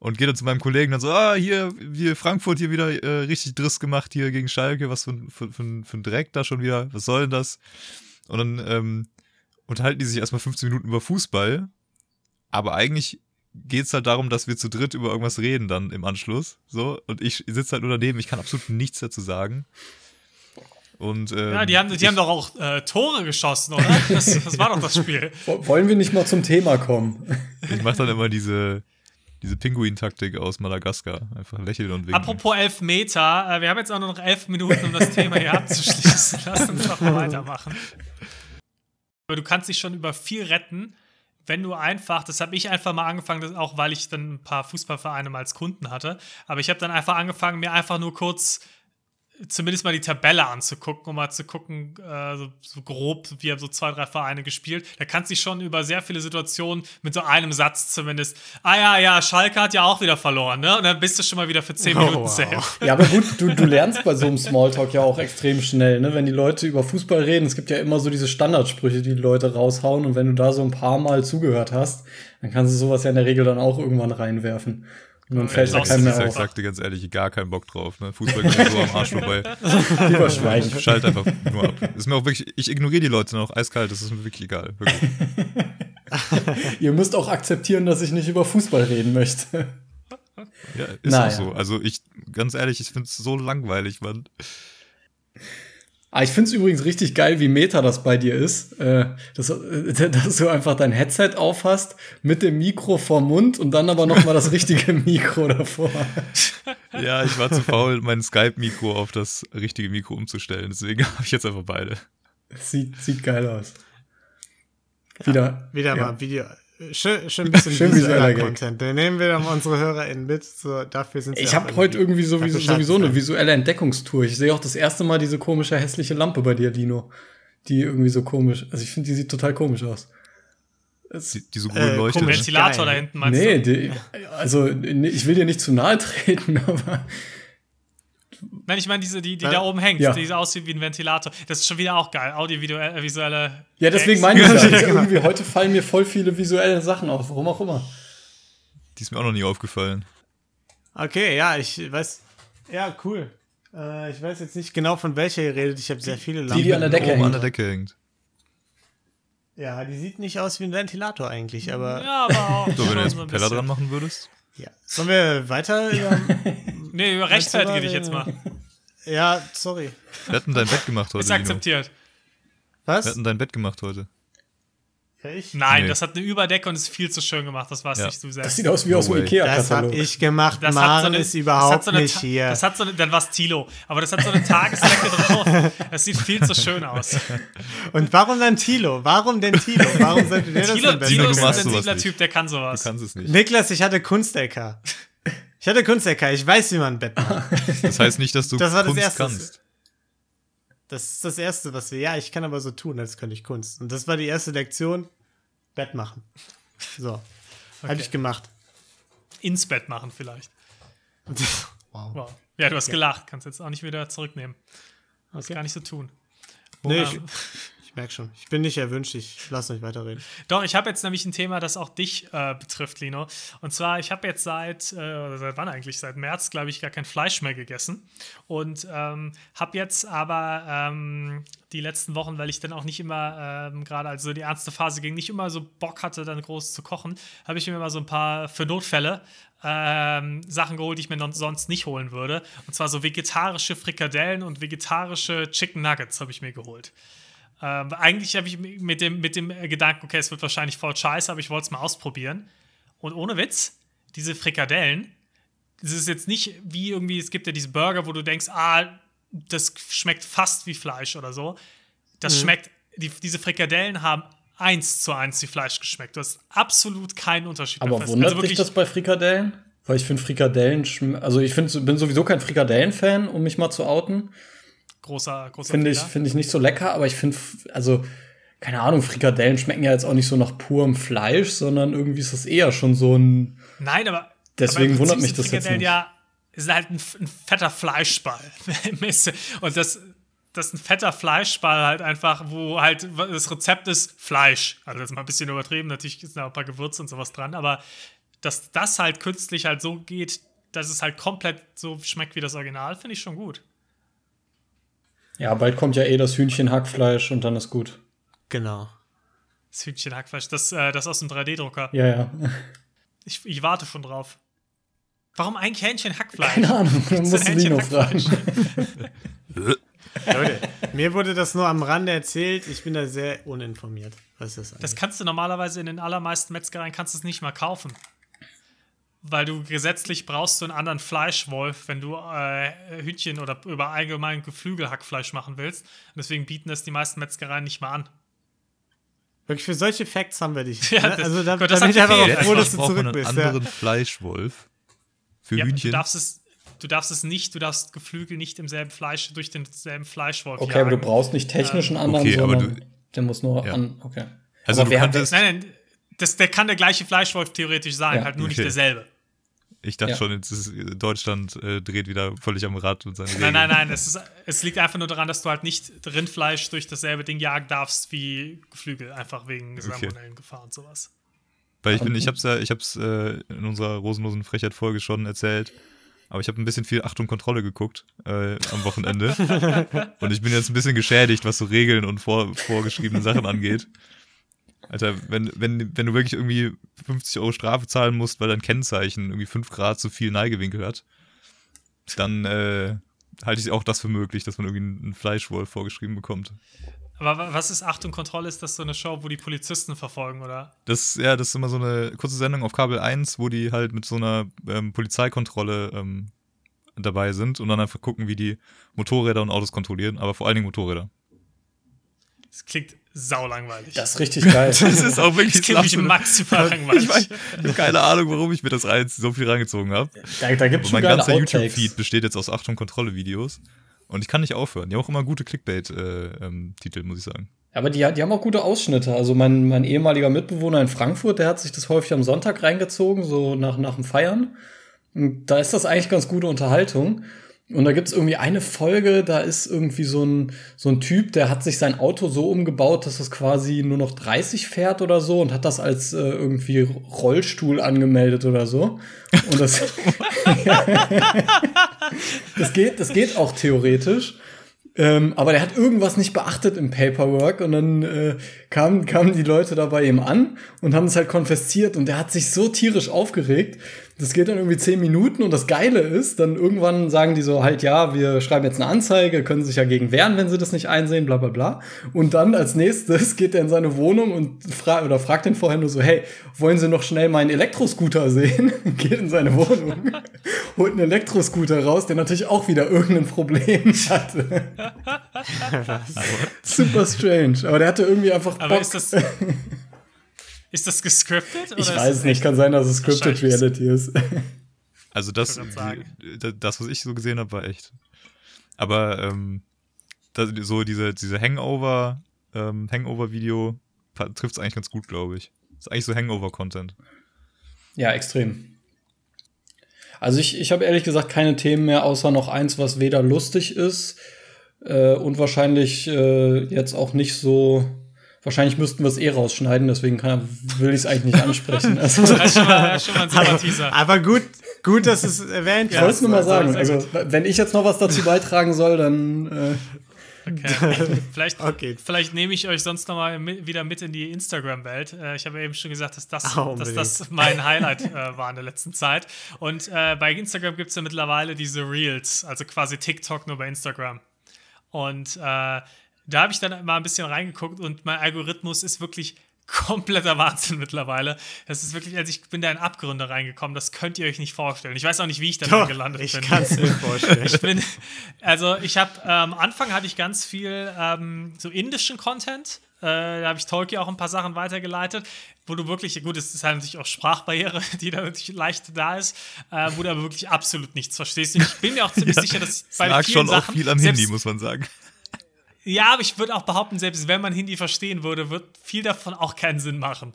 und geht dann zu meinem Kollegen dann so, ah, hier, hier Frankfurt hier wieder äh, richtig Driss gemacht hier gegen Schalke, was für, ein- für, für, für ein Dreck da schon wieder, was soll denn das? Und dann ähm, unterhalten die sich erstmal 15 Minuten über Fußball, aber eigentlich geht's halt darum, dass wir zu dritt über irgendwas reden dann im Anschluss, so, und ich sitze halt nur daneben, ich kann absolut nichts dazu sagen. Und, ähm, Ja, die haben, die ich, haben doch auch äh, Tore geschossen, oder? Das, das war doch das Spiel. Wo- Wollen wir nicht mal zum Thema kommen? Ich mache dann immer diese, Diese Pinguin-Taktik aus Madagaskar. Einfach lächeln und winken. Apropos elf Meter, äh, wir haben jetzt auch nur noch elf Minuten, um das Thema hier abzuschließen. Lass uns doch mal weitermachen. Aber du kannst dich schon über viel retten, wenn du einfach, das habe ich einfach mal angefangen, auch weil ich dann ein paar Fußballvereine mal als Kunden hatte, aber ich habe dann einfach angefangen, mir einfach nur kurz zumindest mal die Tabelle anzugucken, um mal zu gucken, äh, so, so grob, wie haben so zwei, drei Vereine gespielt. Da kannst du dich schon über sehr viele Situationen mit so einem Satz zumindest, ah ja, ja, Schalke hat ja auch wieder verloren, ne? Und dann bist du schon mal wieder für zehn Oh, Minuten wow. safe. Ja, aber gut, du, du lernst bei so einem Smalltalk ja auch extrem schnell, ne? Wenn die Leute über Fußball reden, es gibt ja immer so diese Standardsprüche, die die Leute raushauen und wenn du da so ein paar Mal zugehört hast, dann kannst du sowas ja in der Regel dann auch irgendwann reinwerfen. Dann fällt auch keinem mehr Ich auf. sag dir ganz ehrlich, gar keinen Bock drauf. Ne? Fußball geht mir so am Arsch vorbei. Ich schalte einfach nur ab. Ist mir auch wirklich, ich ignoriere die Leute noch eiskalt, das ist mir wirklich egal. Wirklich. Ihr müsst auch akzeptieren, dass ich nicht über Fußball reden möchte. Ja, ist Naja. auch so. Also ich, ganz ehrlich, ich finde es so langweilig, Mann. Ah, ich find's übrigens richtig geil, wie meta das bei dir ist. Äh, dass, äh, dass du einfach dein Headset aufhast mit dem Mikro vorm Mund und dann aber noch mal das richtige Mikro davor. Ja, ich war zu faul, mein Skype-Mikro auf das richtige Mikro umzustellen. Deswegen habe ich jetzt einfach beide. Sieht, sieht geil aus. Wieder. Wieder ja. mal Video. Schön, schön ein bisschen Schön visueller. Content. Den nehmen wir dann mal unsere HörerInnen mit. So, dafür sind sie Ich habe heute irgendwie sowieso, sowieso eine visuelle Entdeckungstour. Ich sehe auch das erste Mal diese komische hässliche Lampe bei dir, Dino. Die irgendwie so komisch. Also ich finde, die sieht total komisch aus. Es, Die, die so gut Äh, ne? Ventilator da hinten, meinst nee, du? die, also nee, ich will dir nicht zu nahe treten, aber Nein, ich meine, diese, die, die Äh, da oben hängt, ja. die so aussieht wie ein Ventilator. Das ist schon wieder auch geil. Audiovisuelle visuelle ja, deswegen meine ich ja. Ja, Also irgendwie heute fallen mir voll viele visuelle Sachen auf, warum auch immer. Die ist mir auch noch nie aufgefallen. Okay, ja, ich weiß. Ja, cool. Äh, ich weiß jetzt nicht genau, von welcher ihr redet. Ich habe sehr viele Lampen. Die, die an der Decke Oben an hängt. der Decke hängt. Ja, die sieht nicht aus wie ein Ventilator eigentlich, aber. Ja, aber auch. So, wenn du jetzt so ein Propeller dran machen würdest. Ja. Sollen wir weiter? über- Nee, rechtfertige dich jetzt mal. Ja, sorry. Wir hatten dein Bett gemacht heute. Ist Dino. akzeptiert. Was? Wir hatten dein Bett gemacht heute. Ja, ich? Nein, Nee. das hat eine Überdecke und ist viel zu schön gemacht. Das warst Ja. nicht du selbst. Das sieht aus wie No aus dem way. Das habe Ikea-Katalog. ich gemacht. Das hat Maren so eine- ist das überhaupt hat so eine nicht hier. Das hat so eine, dann war es Tilo. Aber das hat so eine Tagesdecke drauf. Das sieht viel zu schön aus. Und warum dann Tilo? Warum denn Tilo? Warum sollte der das Tilo, denn Tilo ist du ein sensibler. Typ, der kann Du sowas. kannst es nicht. Niklas, ich hatte Kunst-LK. Ich hatte Kunst-LK. Ich weiß, wie man ein Bett macht. Das heißt nicht, dass du Das war das Kunst Erste. kannst. Das ist das Erste, was wir. Ja, ich kann aber so tun, als könnte ich Kunst. Und das war die erste Lektion: Bett machen. So. Habe ich gemacht. Ins Bett machen vielleicht. wow. Wow. Ja, du hast gelacht. Kannst jetzt auch nicht wieder zurücknehmen. Das Okay. gar nicht so tun. Nee, ich, ich merke schon. Ich bin nicht erwünscht. Ich lasse euch weiterreden. Doch, ich habe jetzt nämlich ein Thema, das auch dich äh, betrifft, Lino. Und zwar, ich habe jetzt seit, äh, seit wann eigentlich? Seit März, glaube ich, gar kein Fleisch mehr gegessen. Und ähm, habe jetzt aber ähm, die letzten Wochen, weil ich dann auch nicht immer, ähm, gerade also die ernste Phase ging, nicht immer so Bock hatte, dann groß zu kochen, habe ich mir mal so ein paar für Notfälle ähm, Sachen geholt, die ich mir sonst nicht holen würde. Und zwar so vegetarische Frikadellen und vegetarische Chicken Nuggets habe ich mir geholt. Ähm, eigentlich habe ich mit dem, mit dem Gedanken, okay, es wird wahrscheinlich voll scheiße, aber ich wollte es mal ausprobieren. Und ohne Witz, diese Frikadellen, das ist jetzt nicht wie irgendwie, es gibt ja diese Burger, wo du denkst, ah, das schmeckt fast wie Fleisch oder so. Das schmeckt, die, diese Frikadellen haben eins zu eins wie Fleisch geschmeckt. Du hast absolut keinen Unterschied Aber wundert also dich das bei Frikadellen? Weil ich finde Frikadellen, also ich find, bin sowieso kein Frikadellen-Fan, um mich mal zu outen. Großer, großer Finde ich, finde ich nicht so lecker, aber ich finde, also, keine Ahnung, Frikadellen schmecken ja jetzt auch nicht so nach purem Fleisch, sondern irgendwie ist das eher schon so ein. Nein, aber. Deswegen aber wundert mich das jetzt Frikadellen nicht. Ja, ist halt ein, ein fetter Fleischball. Und das, das ist ein fetter Fleischball halt einfach, wo halt das Rezept ist Fleisch. Also das ist mal ein bisschen übertrieben, natürlich sind da ein paar Gewürze und sowas dran, aber dass das halt künstlich halt so geht, dass es halt komplett so schmeckt wie das Original, finde ich schon gut. Ja, bald kommt ja eh das Hühnchenhackfleisch und dann ist gut. Genau. Das Hühnchenhackfleisch, das, äh, das aus dem 3D-Drucker. Ja, ja. Ich, ich warte schon drauf. Warum eigentlich Hähnchenhackfleisch? Keine Ahnung, dann musst du Lino Hähnchenhackfleisch? fragen. Leute, mir wurde das nur am Rande erzählt. Ich bin da sehr uninformiert. Was ist das? Das kannst du normalerweise in den allermeisten Metzgereien kannst du es nicht mal kaufen. Weil du gesetzlich brauchst du einen anderen Fleischwolf, wenn du äh, Hühnchen oder über allgemein Geflügelhackfleisch machen willst. Und deswegen bieten das die meisten Metzgereien nicht mal an. Wirklich, für solche Facts haben wir dich. Ja, ne? das- also da, Gott, da das bin hat ich einfach auch froh, dass du zurück einen bist. Ja. anderen Fleischwolf. Für Ja, du Hühnchen. darfst es, du darfst es nicht, du darfst Geflügel nicht im selben Fleisch durch denselben Fleischwolf Okay, aber du jagen. brauchst nicht technischen anderen, Okay, aber sondern du- der muss nur Ja. an. Okay. Also aber du wer Nein, nein, das, der kann der gleiche Fleischwolf theoretisch sein, Ja, halt nur nicht okay. derselbe. ich dachte Ja. schon, jetzt ist Deutschland äh, dreht wieder völlig am Rad und seine Nein, nein, nein, es, ist, es liegt einfach nur daran, dass du halt nicht Rindfleisch durch dasselbe Ding jagen darfst wie Geflügel, einfach wegen Salmonellengefahr und sowas. Weil ich bin, ich hab's ja, ich hab's äh, in unserer rosenlosen Frechheit-Folge schon erzählt. Aber ich habe ein bisschen viel Achtung Kontrolle geguckt äh, am Wochenende. und ich bin jetzt ein bisschen geschädigt, was so Regeln und vor, vorgeschriebene Sachen angeht. Alter, wenn, wenn, wenn du wirklich irgendwie 50 Euro Strafe zahlen musst, weil dein Kennzeichen irgendwie 5 Grad zu viel Neigewinkel hat, dann äh, halte ich auch das für möglich, dass man irgendwie einen Fleischwolf vorgeschrieben bekommt. Aber wa- was ist Achtung Kontrolle? Ist das so eine Show, wo die Polizisten verfolgen, oder? Das, ja, das ist immer so eine kurze Sendung auf Kabel 1, wo die halt mit so einer ähm, Polizeikontrolle ähm, dabei sind und dann einfach gucken, wie die Motorräder und Autos kontrollieren, aber vor allen Dingen Motorräder. Das klingt saulangweilig. Das ist richtig geil. Das ist auch wirklich Das mich Lachen. maximal Ich, langweilig. weiß, ich habe keine Ahnung, warum ich mir das rein, so viel reingezogen habe. da da gibt Aber es mein ganzer. YouTube-Feed besteht jetzt aus Achtung Kontrolle-Videos. Und ich kann nicht aufhören. Die haben auch immer gute Clickbait-Titel, muss ich sagen. Aber die, die haben auch gute Ausschnitte. Also mein, mein ehemaliger Mitbewohner in Frankfurt, der hat sich das häufig am Sonntag reingezogen, so nach, nach dem Feiern. Und da ist das eigentlich ganz gute Unterhaltung. Und da gibt's irgendwie eine Folge, da ist irgendwie so ein, so ein Typ, der hat sich sein Auto so umgebaut, dass es quasi nur noch 30 fährt oder so und hat das als äh, irgendwie Rollstuhl angemeldet oder so. Und das, das, geht, das geht auch theoretisch. Ähm, aber der hat irgendwas nicht beachtet im Paperwork und dann äh, kamen, kamen die Leute da bei ihm an und haben es halt konfisziert und der hat sich so tierisch aufgeregt. Das geht dann irgendwie zehn Minuten und das Geile ist, dann irgendwann sagen die so halt, ja, wir schreiben jetzt eine Anzeige, können sich ja gegen wehren, wenn sie das nicht einsehen, bla bla bla. Und dann als nächstes geht er in seine Wohnung und fra oder fragt den vorher nur so, hey, wollen Sie noch schnell meinen Elektroscooter sehen? geht in seine Wohnung, holt einen Elektroscooter raus, der natürlich auch wieder irgendein Problem hatte. Super strange. Aber der hatte irgendwie einfach Aber Bock. ist das. Ist das gescriptet? ich weiß es nicht, kann sein, dass es Scripted. Reality ist. Also das, das, was ich so gesehen habe, war echt. Aber ähm, das, so diese, diese Hangover, ähm, Hangover-Video trifft es eigentlich ganz gut, glaube ich. ist eigentlich so Hangover-Content. Ja, extrem. Also ich, ich habe ehrlich gesagt keine Themen mehr, außer noch eins, was weder lustig ist äh, und wahrscheinlich äh, jetzt auch nicht so. Wahrscheinlich müssten wir es eh rausschneiden, deswegen kann, will ich es eigentlich nicht ansprechen. Also, Das ist schon mal, schon mal ein super Teaser. Aber gut, gut, dass es erwähnt ich wollte es nur mal sagen. Also, wenn ich jetzt noch was dazu beitragen soll, dann. Äh, Okay. Vielleicht, Okay. vielleicht nehme ich euch sonst noch mal mit, wieder mit in die Instagram-Welt. Äh, ich habe ja eben schon gesagt, dass das, Ah, dass das mein Highlight äh, war in der letzten Zeit. Und äh, bei Instagram gibt es ja mittlerweile diese Reels, also quasi TikTok nur bei Instagram. Und äh, da habe ich dann mal ein bisschen reingeguckt und mein Algorithmus ist wirklich kompletter Wahnsinn mittlerweile. Das ist wirklich, also ich bin da in Abgründe reingekommen, das könnt ihr euch nicht vorstellen. Ich weiß auch nicht, wie ich da Doch, gelandet ich bin. kann es mir vorstellen. Ich bin, also ich habe am Anfang hatte ich ganz viel ähm, so indischen Content. Äh, da habe ich Tolki auch ein paar Sachen weitergeleitet, wo du wirklich, gut, es ist halt natürlich auch Sprachbarriere, die da natürlich leicht da ist, äh, wo du aber wirklich absolut nichts verstehst. Und ich bin mir auch ziemlich sicher, dass Es bei vielen schon Sachen, auch viel am Handy, muss man sagen. Ja, aber ich würde auch behaupten, selbst wenn man Hindi verstehen würde, wird viel davon auch keinen Sinn machen.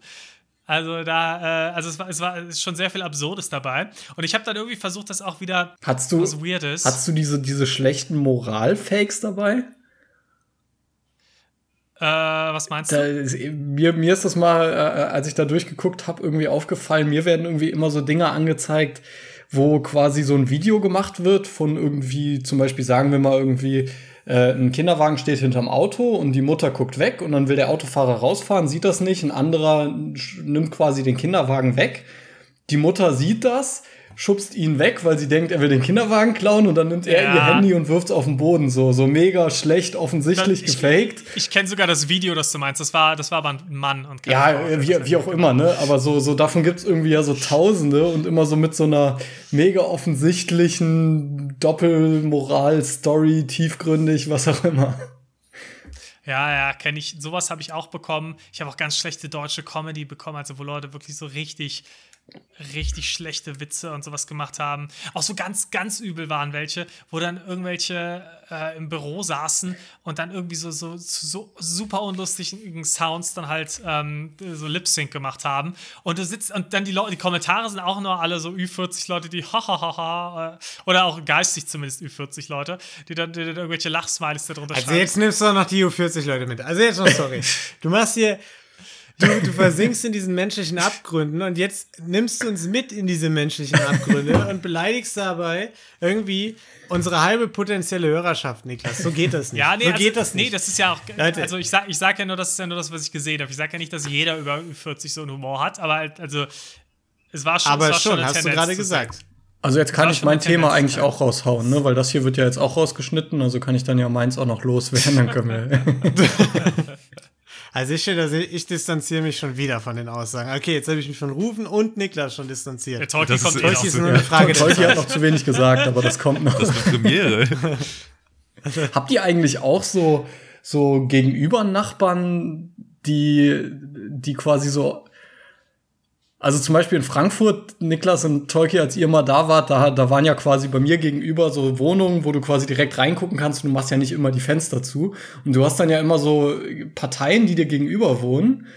Also da, äh, also es war, es war ist schon sehr viel Absurdes dabei. Und ich habe dann irgendwie versucht, das auch wieder hast du, was Weirdes. hast du diese, diese schlechten Moral-Fakes dabei? äh, was meinst du? ist, mir, mir ist das mal, äh, als ich da durchgeguckt habe, irgendwie aufgefallen. Mir werden irgendwie immer so Dinge angezeigt, wo quasi so ein Video gemacht wird von irgendwie, zum Beispiel sagen wir mal irgendwie, äh, ein Kinderwagen steht hinterm Auto und die Mutter guckt weg und dann will der Autofahrer rausfahren, sieht das nicht, ein anderer nimmt quasi den Kinderwagen weg. Die Mutter sieht das, schubst ihn weg, weil sie denkt, er will den Kinderwagen klauen und dann nimmt er Ja. ihr Handy und wirft es auf den Boden. So, so mega schlecht, offensichtlich Ich- gefaked. Ich kenne sogar das Video, das du meinst. Das war, das war aber ein Mann und Ja, Frau. äh, wie, wie auch immer, ne? Aber so, so davon gibt's irgendwie ja so Tausende und immer so mit so einer mega offensichtlichen Doppelmoral-Story, tiefgründig, was auch immer. Ja, ja, kenne ich. Sowas habe ich auch bekommen. Ich habe auch ganz schlechte deutsche Comedy bekommen, also wo Leute wirklich so richtig, richtig schlechte Witze und sowas gemacht haben. Auch so ganz, ganz übel waren welche, wo dann irgendwelche äh, im Büro saßen und dann irgendwie so, so, so super unlustigen Sounds dann halt ähm, so Lip-Sync gemacht haben. Und du sitzt, und dann die Leute, die Kommentare sind auch nur alle so Ü40 Leute, die hahaha, äh, oder auch geistig zumindest Ü40 Leute, die dann, die dann irgendwelche Lachsmileys darunter Also schreiben. jetzt nimmst du noch die U40 Leute mit. Also jetzt noch, sorry. Du machst hier, du, du versinkst in diesen menschlichen Abgründen und jetzt nimmst du uns mit in diese menschlichen Abgründe und beleidigst dabei irgendwie unsere halbe potenzielle Hörerschaft, Niklas. So geht das nicht. Ja, nee, so also, geht das nicht. Nee, das ist ja auch. Leute. Also ich sag, ich sag ja nur, das ist ja nur das, was ich gesehen habe. Ich sag ja nicht, dass jeder über 40 so einen Humor hat, aber halt, also es war schon. Aber es war schon, eine hast du gerade gesagt. Also jetzt kann ich schon mein Thema Tendenz, eigentlich ja. auch raushauen, ne? Weil das hier wird ja jetzt auch rausgeschnitten, also kann ich dann ja meins auch noch loswerden, dann können wir. Also ich, da, ich distanziere mich schon wieder von den Aussagen. Okay, jetzt habe ich mich von Rufen und Niklas schon distanziert. Der Tolkien Das kommt ist- eh noch. Tolki ist nur eine Frage der Tolki hat noch zu wenig gesagt, aber das kommt noch. Das ist eine Premiere. Habt ihr eigentlich auch so, so gegenüber Nachbarn, die, die quasi so. Also zum Beispiel in Frankfurt, Niklas und Tolki, als ihr mal da wart, da, da waren ja quasi bei mir gegenüber so Wohnungen, wo du quasi direkt reingucken kannst und du machst ja nicht immer die Fenster zu. Und du hast dann ja immer so Parteien, die dir gegenüber wohnen,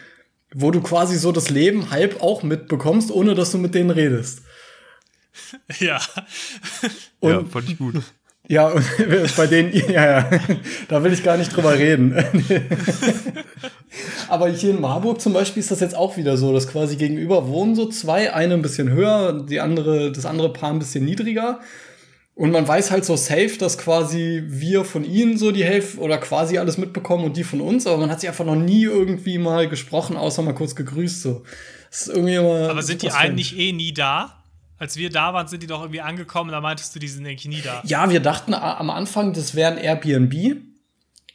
wo du quasi so das Leben halb auch mitbekommst, ohne dass du mit denen redest. Ja. Und ja, fand ich gut. Ja, und bei denen, ja, ja, da will ich gar nicht drüber reden. Aber hier in Marburg zum Beispiel ist das jetzt auch wieder so, dass quasi gegenüber wohnen so zwei, eine ein bisschen höher, die andere, das andere Paar ein bisschen niedriger. Und man weiß halt so safe, dass quasi wir von ihnen so die Hälfte oder quasi alles mitbekommen und die von uns, aber man hat sich einfach noch nie irgendwie mal gesprochen, außer mal kurz gegrüßt so. Das ist irgendwie immer Aber sind die nicht eh nie da? Als wir da waren, sind die doch irgendwie angekommen, da meintest du, die sind eigentlich nie da. Ja, wir dachten am Anfang, das wäre ein Airbnb.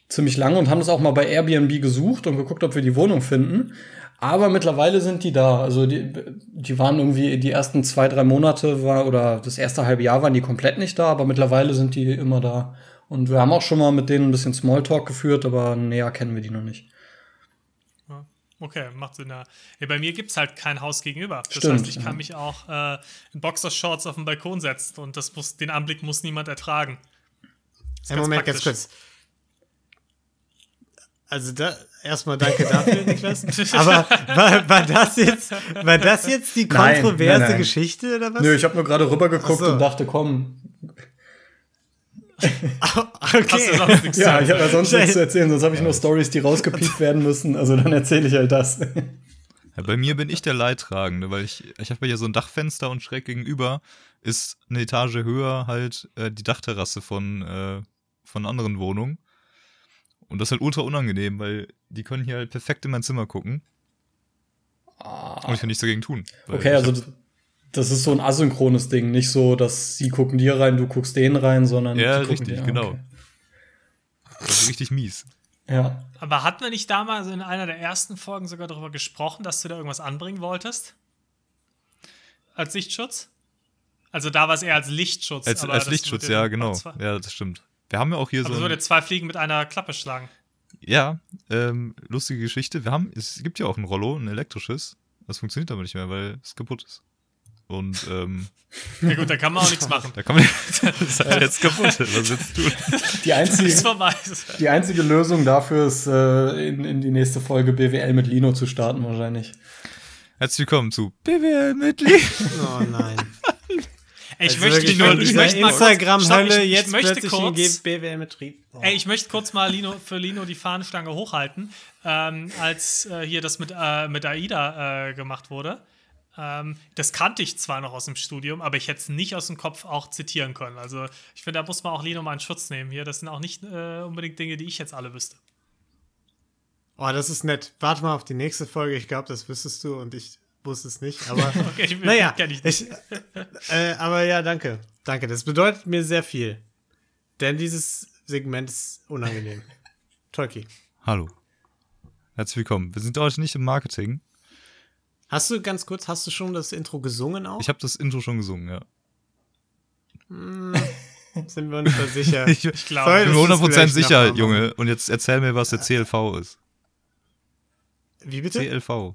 Ziemlich lange und haben das auch mal bei Airbnb gesucht und geguckt, ob wir die Wohnung finden. Aber mittlerweile sind die da. Also die, die waren irgendwie die ersten zwei, drei Monate war, oder das erste halbe Jahr waren die komplett nicht da, aber mittlerweile sind die immer da. Und wir haben auch schon mal mit denen ein bisschen Smalltalk geführt, aber näher kennen wir die noch nicht. Okay, macht Sinn. Ja. Ja, bei mir gibt es halt kein Haus gegenüber. Das Stimmt, heißt, ich kann ja. mich auch äh, in Boxershorts auf den Balkon setzen und das muss, den Anblick muss niemand ertragen. Ist Einen ganz Moment, ganz praktisch. kurz. Also da erstmal danke dafür, Niklas. Aber war, war das jetzt war das jetzt die Nein, kontroverse nein, nein. Geschichte oder was? Nö, ich habe nur gerade rübergeguckt so. und dachte, komm. Hast du okay. sonst nichts Ja, zu ich habe ja sonst nichts zu erzählen, sonst habe ich nur Stories, die rausgepiept werden müssen. Also dann erzähle ich halt das. Ja, bei mir bin ich der Leidtragende, weil ich, ich habe ja so ein Dachfenster und schräg gegenüber ist eine Etage höher halt äh, die Dachterrasse von, äh, von anderen Wohnungen. Und das ist halt ultra unangenehm, weil die können hier halt perfekt in mein Zimmer gucken. Und ich kann nichts dagegen tun. Okay, also das- das ist so ein asynchrones Ding. Nicht so, dass sie gucken dir rein, du guckst denen rein, sondern. Ja, die gucken richtig, dir- genau. okay. das ist richtig mies. Ja. Aber hatten wir nicht damals in einer der ersten Folgen sogar darüber gesprochen, dass du da irgendwas anbringen wolltest? Als Lichtschutz? Also da war es eher als Lichtschutz. Als, aber als das Lichtschutz, ja, genau. Ja, das stimmt. Wir haben ja auch hier Aber so. ein- würde zwei Fliegen mit einer Klappe schlagen. Ja, ähm, lustige Geschichte. Wir haben, es gibt ja auch ein Rollo, ein elektrisches. Das funktioniert aber nicht mehr, weil es kaputt ist. Und ähm, Ja gut, da kann man auch nichts machen. da kann man das ist halt jetzt kaputt. Was jetzt tun? Die Ist einzige, vorbei. die einzige Lösung dafür ist, äh, in, in die nächste Folge BWL mit Lino zu starten, wahrscheinlich. Herzlich willkommen zu BWL-Mitglied. Oh nein. Ey, ich Also möchte, wirklich ich, möchte, ich dieser möchte mal kurz, ich, jetzt ich möchte plötzlich kurz, in BWL-Betrieb. Oh. Ey, ich möchte kurz mal Lino, für Lino die Fahnenstange hochhalten, ähm, als äh, hier das mit, äh, mit AIDA äh, gemacht wurde. Ähm, das kannte ich zwar noch aus dem Studium, aber ich hätte es nicht aus dem Kopf auch zitieren können. Also ich finde, da muss man auch Lino mal in Schutz nehmen hier. Das sind auch nicht äh, unbedingt Dinge, die ich jetzt alle wüsste. oh, das ist nett. Warte mal auf die nächste Folge. Ich glaube, das wüsstest du und ich wusste es nicht, aber Okay, ich, naja, kenn ich nicht. ich, äh, aber ja, danke, danke. Das bedeutet mir sehr viel, denn dieses Segment ist unangenehm. Tolki, Hallo. Herzlich willkommen. Wir sind heute nicht im Marketing. Hast du ganz kurz, hast du schon das Intro gesungen auch? Ich habe das Intro schon gesungen, ja. Sind wir uns da sicher? Ich, Ich glaube, Soll- bin mir das ist 100% vielleicht sicher. Junge. Und jetzt erzähl mir, was der CLV ist. Wie bitte? CLV.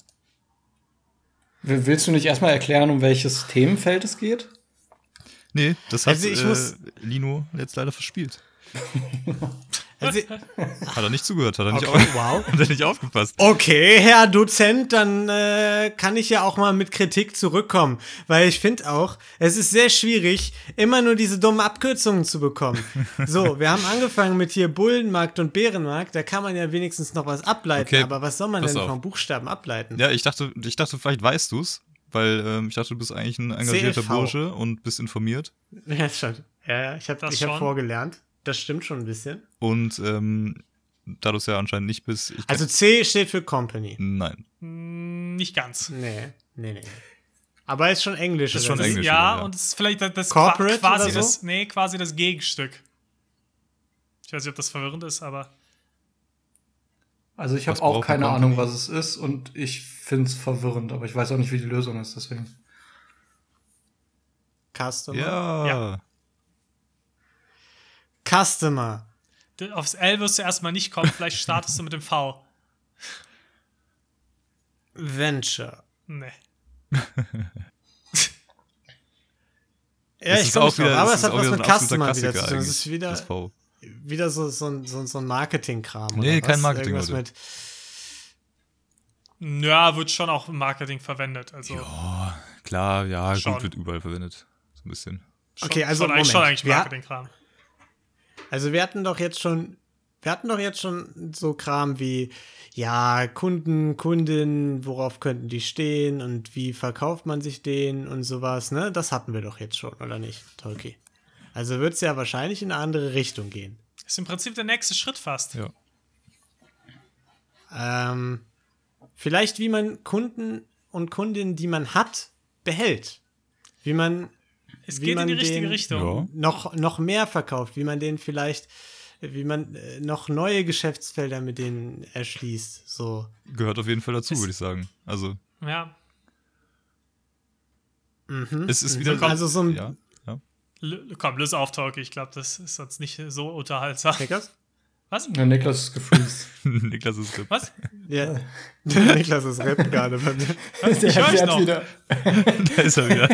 Will- Willst du nicht erstmal erklären, um welches Themenfeld es geht? Nee, das hat Also ich äh, muss- Lino jetzt leider verspielt. Also, Hat er nicht zugehört, hat er nicht, okay, auf, wow. hat er nicht aufgepasst. Okay, Herr Dozent, dann äh, kann ich ja auch mal mit Kritik zurückkommen, weil ich finde auch, es ist sehr schwierig, immer nur diese dummen Abkürzungen zu bekommen. So, wir haben angefangen mit hier Bullenmarkt und Bärenmarkt, da kann man ja wenigstens noch was ableiten, Okay, aber was soll man denn auf. vom Buchstaben ableiten? Ja, ich dachte, ich dachte, vielleicht weißt du's, weil ähm, ich dachte, du bist eigentlich ein engagierter CLV. Bursche und bist informiert. Ja, schon. Ja, ja, ich habe hab vorgelernt. Das stimmt schon ein bisschen. Und ähm, da du es ja anscheinend nicht bist, ich Also C steht für Company. nein. Mm, Nicht ganz. Nee, nee, nee. Aber ist schon Englisch. Ist schon. Englisch. ja, ja. und es ist vielleicht das, das Corporate quasi oder so? das, nee, quasi das Gegenstück. Ich weiß nicht, ob das verwirrend ist, aber Also ich habe auch keine eine Ahnung, was es ist und ich finde es verwirrend, aber ich weiß auch nicht, wie die Lösung ist, deswegen. Customer. Ja. Ja. Customer. aufs L wirst du erstmal nicht kommen. Vielleicht startest du mit dem V. Venture. Nee. Ja, Es ich komme drauf. wieder- Aber es hat was mit Customer wieder zu tun. Es ist wieder, das wieder so, so ein, so, so ein Marketing-Kram. Nee, oder kein was? Marketing, Irgendwas mit. Ja, wird schon auch im Marketing verwendet. Also Oh, klar, ja, Schon. gut, wird überall verwendet. So ein bisschen. schon, Okay, also schon, eigentlich, Moment. schon eigentlich Marketing-Kram. Also wir hatten doch jetzt schon, wir hatten doch jetzt schon so Kram wie, ja, Kunden, Kundin, worauf könnten die stehen und wie verkauft man sich den und sowas, ne? Das hatten wir doch jetzt schon, oder nicht, Tolki? Also wird es ja wahrscheinlich in eine andere Richtung gehen. Ist im Prinzip der nächste Schritt fast. Ja. Ähm, vielleicht wie man Kunden und Kundinnen, die man hat, behält. Wie man Es Wie geht in die man richtige den- Richtung. Ja. noch, noch mehr verkauft, wie man denen vielleicht, wie man äh, noch neue Geschäftsfelder mit denen erschließt. So. Gehört auf jeden Fall dazu, würde ich sagen. Also, Ja. es ist wieder. Also so ein ja, komm, löse auf, Talkie. Ich glaube, das ist sonst nicht so unterhaltsam. Niklas? Was? Ja, Niklas ist gefreezed. Niklas ist gut. Was? Ja. Niklas ist Rap gerade bei mir. Ich höre dich noch. wieder, Da ist er wieder.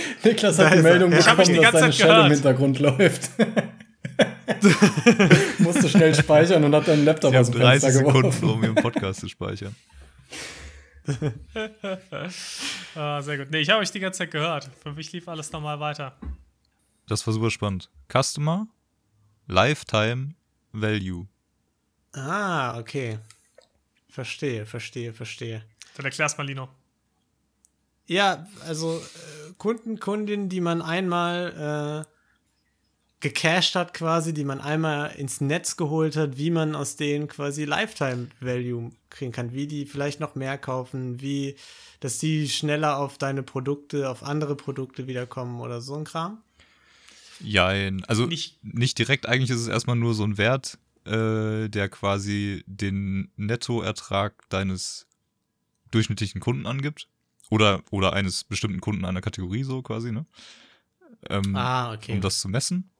Niklas Da hat die er. Meldung mich bekommen, die dass seine Shell im. Hintergrund läuft. Musste schnell speichern und hat deinen Laptop aus dem 30 Fenster Sekunden, geworfen. um ihren Podcast zu speichern. Ah, sehr gut. Nee, ich habe euch die ganze Zeit gehört. Für mich lief alles normal weiter. Das war super spannend. Customer, Lifetime, Value. Ah, okay. Verstehe, verstehe, verstehe. Dann erklär's mal, Lino. Ja, also äh, Kunden, Kundinnen, die man einmal äh, gecached hat, quasi, die man einmal ins Netz geholt hat, wie man aus denen quasi Lifetime Value kriegen kann, wie die vielleicht noch mehr kaufen, wie, dass die schneller auf deine Produkte, auf andere Produkte wiederkommen oder so ein Kram. Jein. Also nicht, Nicht- direkt, eigentlich ist es erstmal nur so ein Wert, äh, der quasi den Nettoertrag deines durchschnittlichen Kunden angibt. Oder, oder eines bestimmten Kunden einer Kategorie, so quasi, ne? Ähm, Ah, okay. Um das zu messen.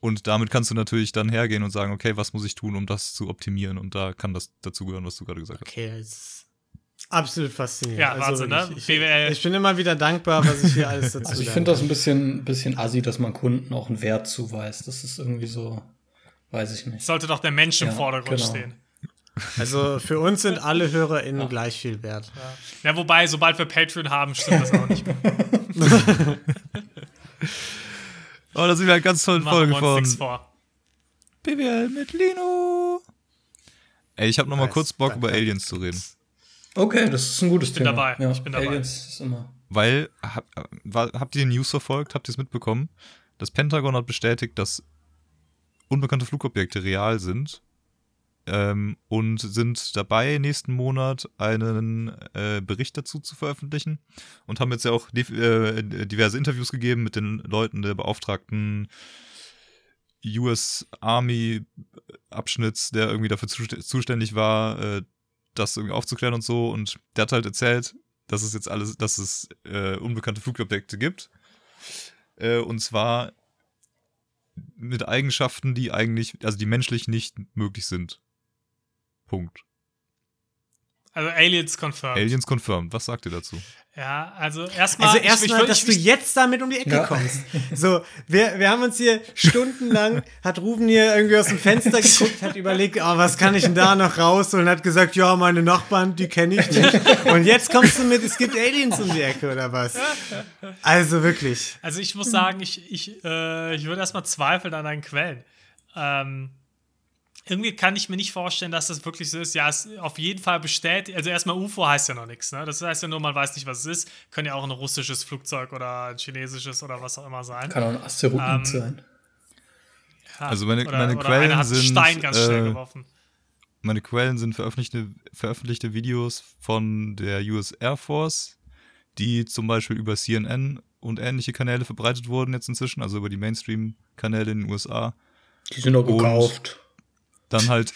Und damit kannst du natürlich dann hergehen und sagen, okay, was muss ich tun, um das zu optimieren? Und da kann das dazugehören, was du gerade gesagt hast. Okay, das ist absolut faszinierend. Ja, Wahnsinn, ne? Ich, BWL. ich bin immer wieder dankbar, was ich hier alles dazu Also ich finde das ein bisschen, bisschen assi, dass man Kunden auch einen Wert zuweist. Das ist irgendwie so, weiß ich nicht. Sollte doch der Mensch im Ja, Vordergrund genau. stehen. Also für uns sind alle HörerInnen gleich viel wert. Ja, wobei, sobald wir Patreon haben, stimmt das auch nicht mehr. Oh, da sind wir eine ganz tolle Folge wir uns nichts von vor. BWL mit Lino. Ey, ich habe noch mal Nice, kurz Bock, über Aliens zu reden. Okay, das ist ein gutes bin Thema. dabei, Ja, ich bin dabei. Aliens ist immer. Weil, hab, war, habt ihr die News verfolgt? Habt ihr es mitbekommen? Das Pentagon hat bestätigt, dass unbekannte Flugobjekte real sind ähm, und sind dabei, nächsten Monat einen äh, Bericht dazu zu veröffentlichen und haben jetzt ja auch äh, diverse Interviews gegeben mit den Leuten der beauftragten US Army Abschnitts, der irgendwie dafür zust- zuständig war, äh, das irgendwie aufzuklären und so. Und der hat halt erzählt, dass es jetzt alles, dass es äh, unbekannte Flugobjekte gibt. Äh, und zwar mit Eigenschaften, die eigentlich, also die menschlich nicht möglich sind. Punkt. Also Aliens confirmed. Aliens confirmed. Was sagt ihr dazu? Ja, also erstmal. Also erstmal, dass ich- du jetzt damit um die Ecke Ja. kommst. So, wir, wir haben uns hier stundenlang, hat Ruben hier irgendwie aus dem Fenster geguckt, hat überlegt, oh, was kann ich denn da noch rausholen, hat gesagt, ja, meine Nachbarn, die kenne ich nicht. Und jetzt kommst du mit, es gibt Aliens um die Ecke oder was? Also wirklich. Also ich muss sagen, ich, ich, äh, ich würde erstmal zweifeln an deinen Quellen. Ähm, irgendwie kann ich mir nicht vorstellen, dass das wirklich so ist. Ja, es ist auf jeden Fall bestätigt. Also erstmal UFO heißt ja noch nichts. Ne? Das heißt ja nur, man weiß nicht, was es ist. Könnte ja auch ein russisches Flugzeug oder ein chinesisches oder was auch immer sein. Kann auch ein Asteroid Ähm, sein. Ja. Also meine- oder, meine oder Quellen einer hat einen sind, Stein ganz schnell äh, geworfen. Meine Quellen sind veröffentlichte, veröffentlichte Videos von der US Air Force, die zum Beispiel über CNN und ähnliche Kanäle verbreitet wurden jetzt inzwischen, also über die Mainstream-Kanäle in den USA. Die sind auch und- gekauft. Dann halt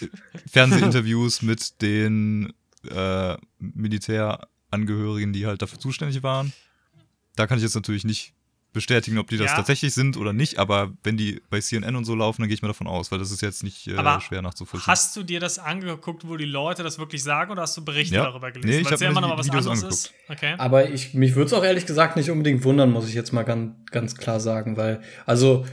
Fernsehinterviews mit den äh, Militärangehörigen, die halt dafür zuständig waren. Da kann ich jetzt natürlich nicht bestätigen, ob die das Ja. tatsächlich sind oder nicht, aber wenn die bei CNN und so laufen, dann gehe ich mal davon aus, weil das ist jetzt nicht äh, Aber schwer nachzuvollziehen. Hast du dir das angeguckt, wo die Leute das wirklich sagen oder hast du Berichte Ja. darüber gelesen? Nee, ich Weil es hab ja mir was Videos anderes angeguckt. ist. Okay. Aber ich, mich würde es auch ehrlich gesagt nicht unbedingt wundern, muss ich jetzt mal ganz, ganz klar sagen, weil, also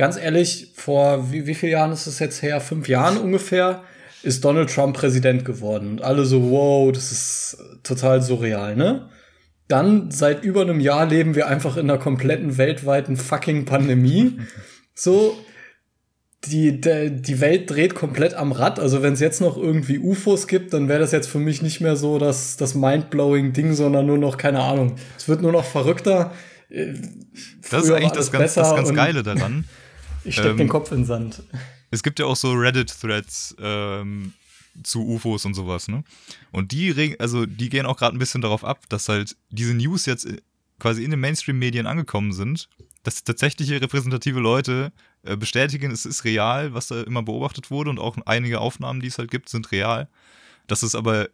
ganz ehrlich, vor wie, wie vielen Jahren ist es jetzt her? Fünf Jahren ungefähr ist Donald Trump Präsident geworden. Und alle so, wow, das ist total surreal, ne? Dann seit über einem Jahr leben wir einfach in einer kompletten weltweiten fucking Pandemie. So, die, de, die Welt dreht komplett am Rad. Also wenn es jetzt noch irgendwie UFOs gibt, dann wäre das jetzt für mich nicht mehr so das, das mindblowing Ding, sondern nur noch, keine Ahnung. Es wird nur noch verrückter. Äh, das ist früher eigentlich das ganz, das ganz Geile daran. Ich steck Ähm, den Kopf in den Sand. Es gibt ja auch so Reddit-Threads ähm, zu UFOs und sowas, ne? Und die also die gehen auch gerade ein bisschen darauf ab, dass halt diese News jetzt äh, quasi in den Mainstream-Medien angekommen sind, dass tatsächliche repräsentative Leute äh, bestätigen, es ist real, was da immer beobachtet wurde und auch einige Aufnahmen, die es halt gibt, sind real. Dass es aber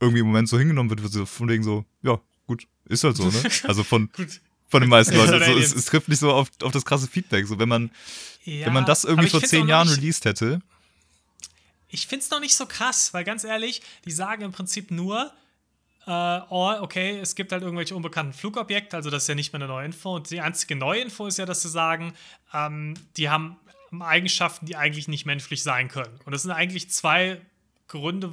irgendwie im Moment so hingenommen wird, wird so von wegen so, ja, gut, ist halt so, ne? Also von, Gut. Von den meisten Leuten. Also es, es trifft nicht so auf, auf das krasse Feedback. So, wenn man, Ja, wenn man das irgendwie vor zehn Jahren nicht- released hätte, Ich finde es noch nicht so krass, weil ganz ehrlich, die sagen im Prinzip nur, äh, oh, okay, es gibt halt irgendwelche unbekannten Flugobjekte, also das ist ja nicht mehr eine neue Info. Und die einzige neue Info ist ja, dass sie sagen, ähm, die haben Eigenschaften, die eigentlich nicht menschlich sein können. Und das sind eigentlich zwei Gründe,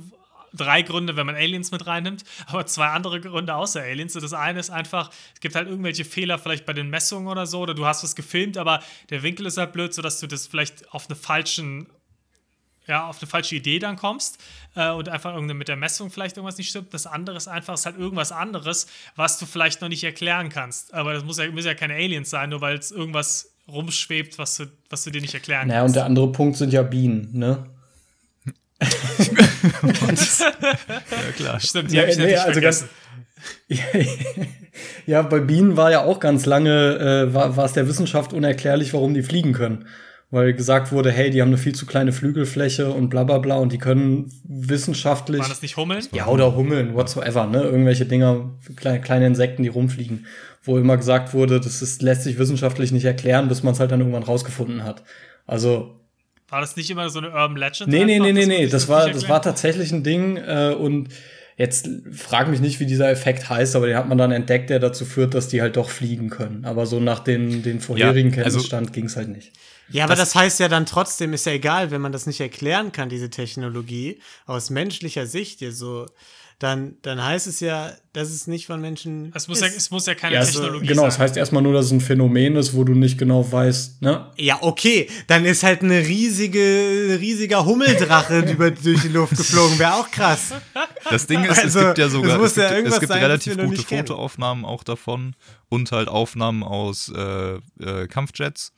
drei Gründe, wenn man Aliens mit reinnimmt, aber zwei andere Gründe außer Aliens. Das eine ist einfach, es gibt halt irgendwelche Fehler vielleicht bei den Messungen oder so, oder du hast was gefilmt, aber der Winkel ist halt blöd, sodass du das vielleicht auf eine falschen ja, auf eine falsche Idee dann kommst äh, und einfach irgendeine mit der Messung vielleicht irgendwas nicht stimmt. Das andere ist einfach, es ist halt irgendwas anderes, was du vielleicht noch nicht erklären kannst. Aber das muss ja, müssen ja keine Aliens sein, nur weil es irgendwas rumschwebt, was du, was du dir nicht erklären Naja, und kannst. der andere Punkt sind ja Bienen, ne? Ja klar. Stimmt, die habe ich Nee, also ganz- vergessen. ja, bei Bienen war ja auch ganz lange, äh, war, war es der Wissenschaft unerklärlich, warum die fliegen können. Weil gesagt wurde, hey, die haben eine viel zu kleine Flügelfläche und bla bla bla und die können wissenschaftlich. Waren das nicht Hummeln? Ja, oder Hummeln, whatsoever, ne? Irgendwelche Dinger, kleine, kleine Insekten, die rumfliegen. Wo immer gesagt wurde, das ist, lässt sich wissenschaftlich nicht erklären, bis man es halt dann irgendwann rausgefunden hat. Also, War das nicht immer so eine Urban Legend? nee, nee, nee, nee, nee, das war, das war tatsächlich ein Ding, äh, und jetzt frag mich nicht, wie dieser Effekt heißt, aber den hat man dann entdeckt, der dazu führt, dass die halt doch fliegen können. Aber so nach den, den vorherigen Ja, also- Kenntnisstand ging's halt nicht. Ja, aber das, heißt ja dann trotzdem, ist ja egal, wenn man das nicht erklären kann, diese Technologie, aus menschlicher Sicht, ja so, dann, dann heißt es ja, dass es nicht von Menschen. Es muss, ist. ja, es muss ja keine Ja, es, Technologie genau, sein. es heißt erstmal nur, dass es ein Phänomen ist, wo du nicht genau weißt, ne? Ja, okay, dann ist halt eine riesige, riesiger Hummeldrache über, durch die Luft geflogen, wäre auch krass. Das Ding ist, Also, es gibt ja es sogar, muss es gibt, ja irgendwas es gibt sein, relativ gute kennen. Fotoaufnahmen auch davon und halt Aufnahmen aus äh, äh, Kampfjets,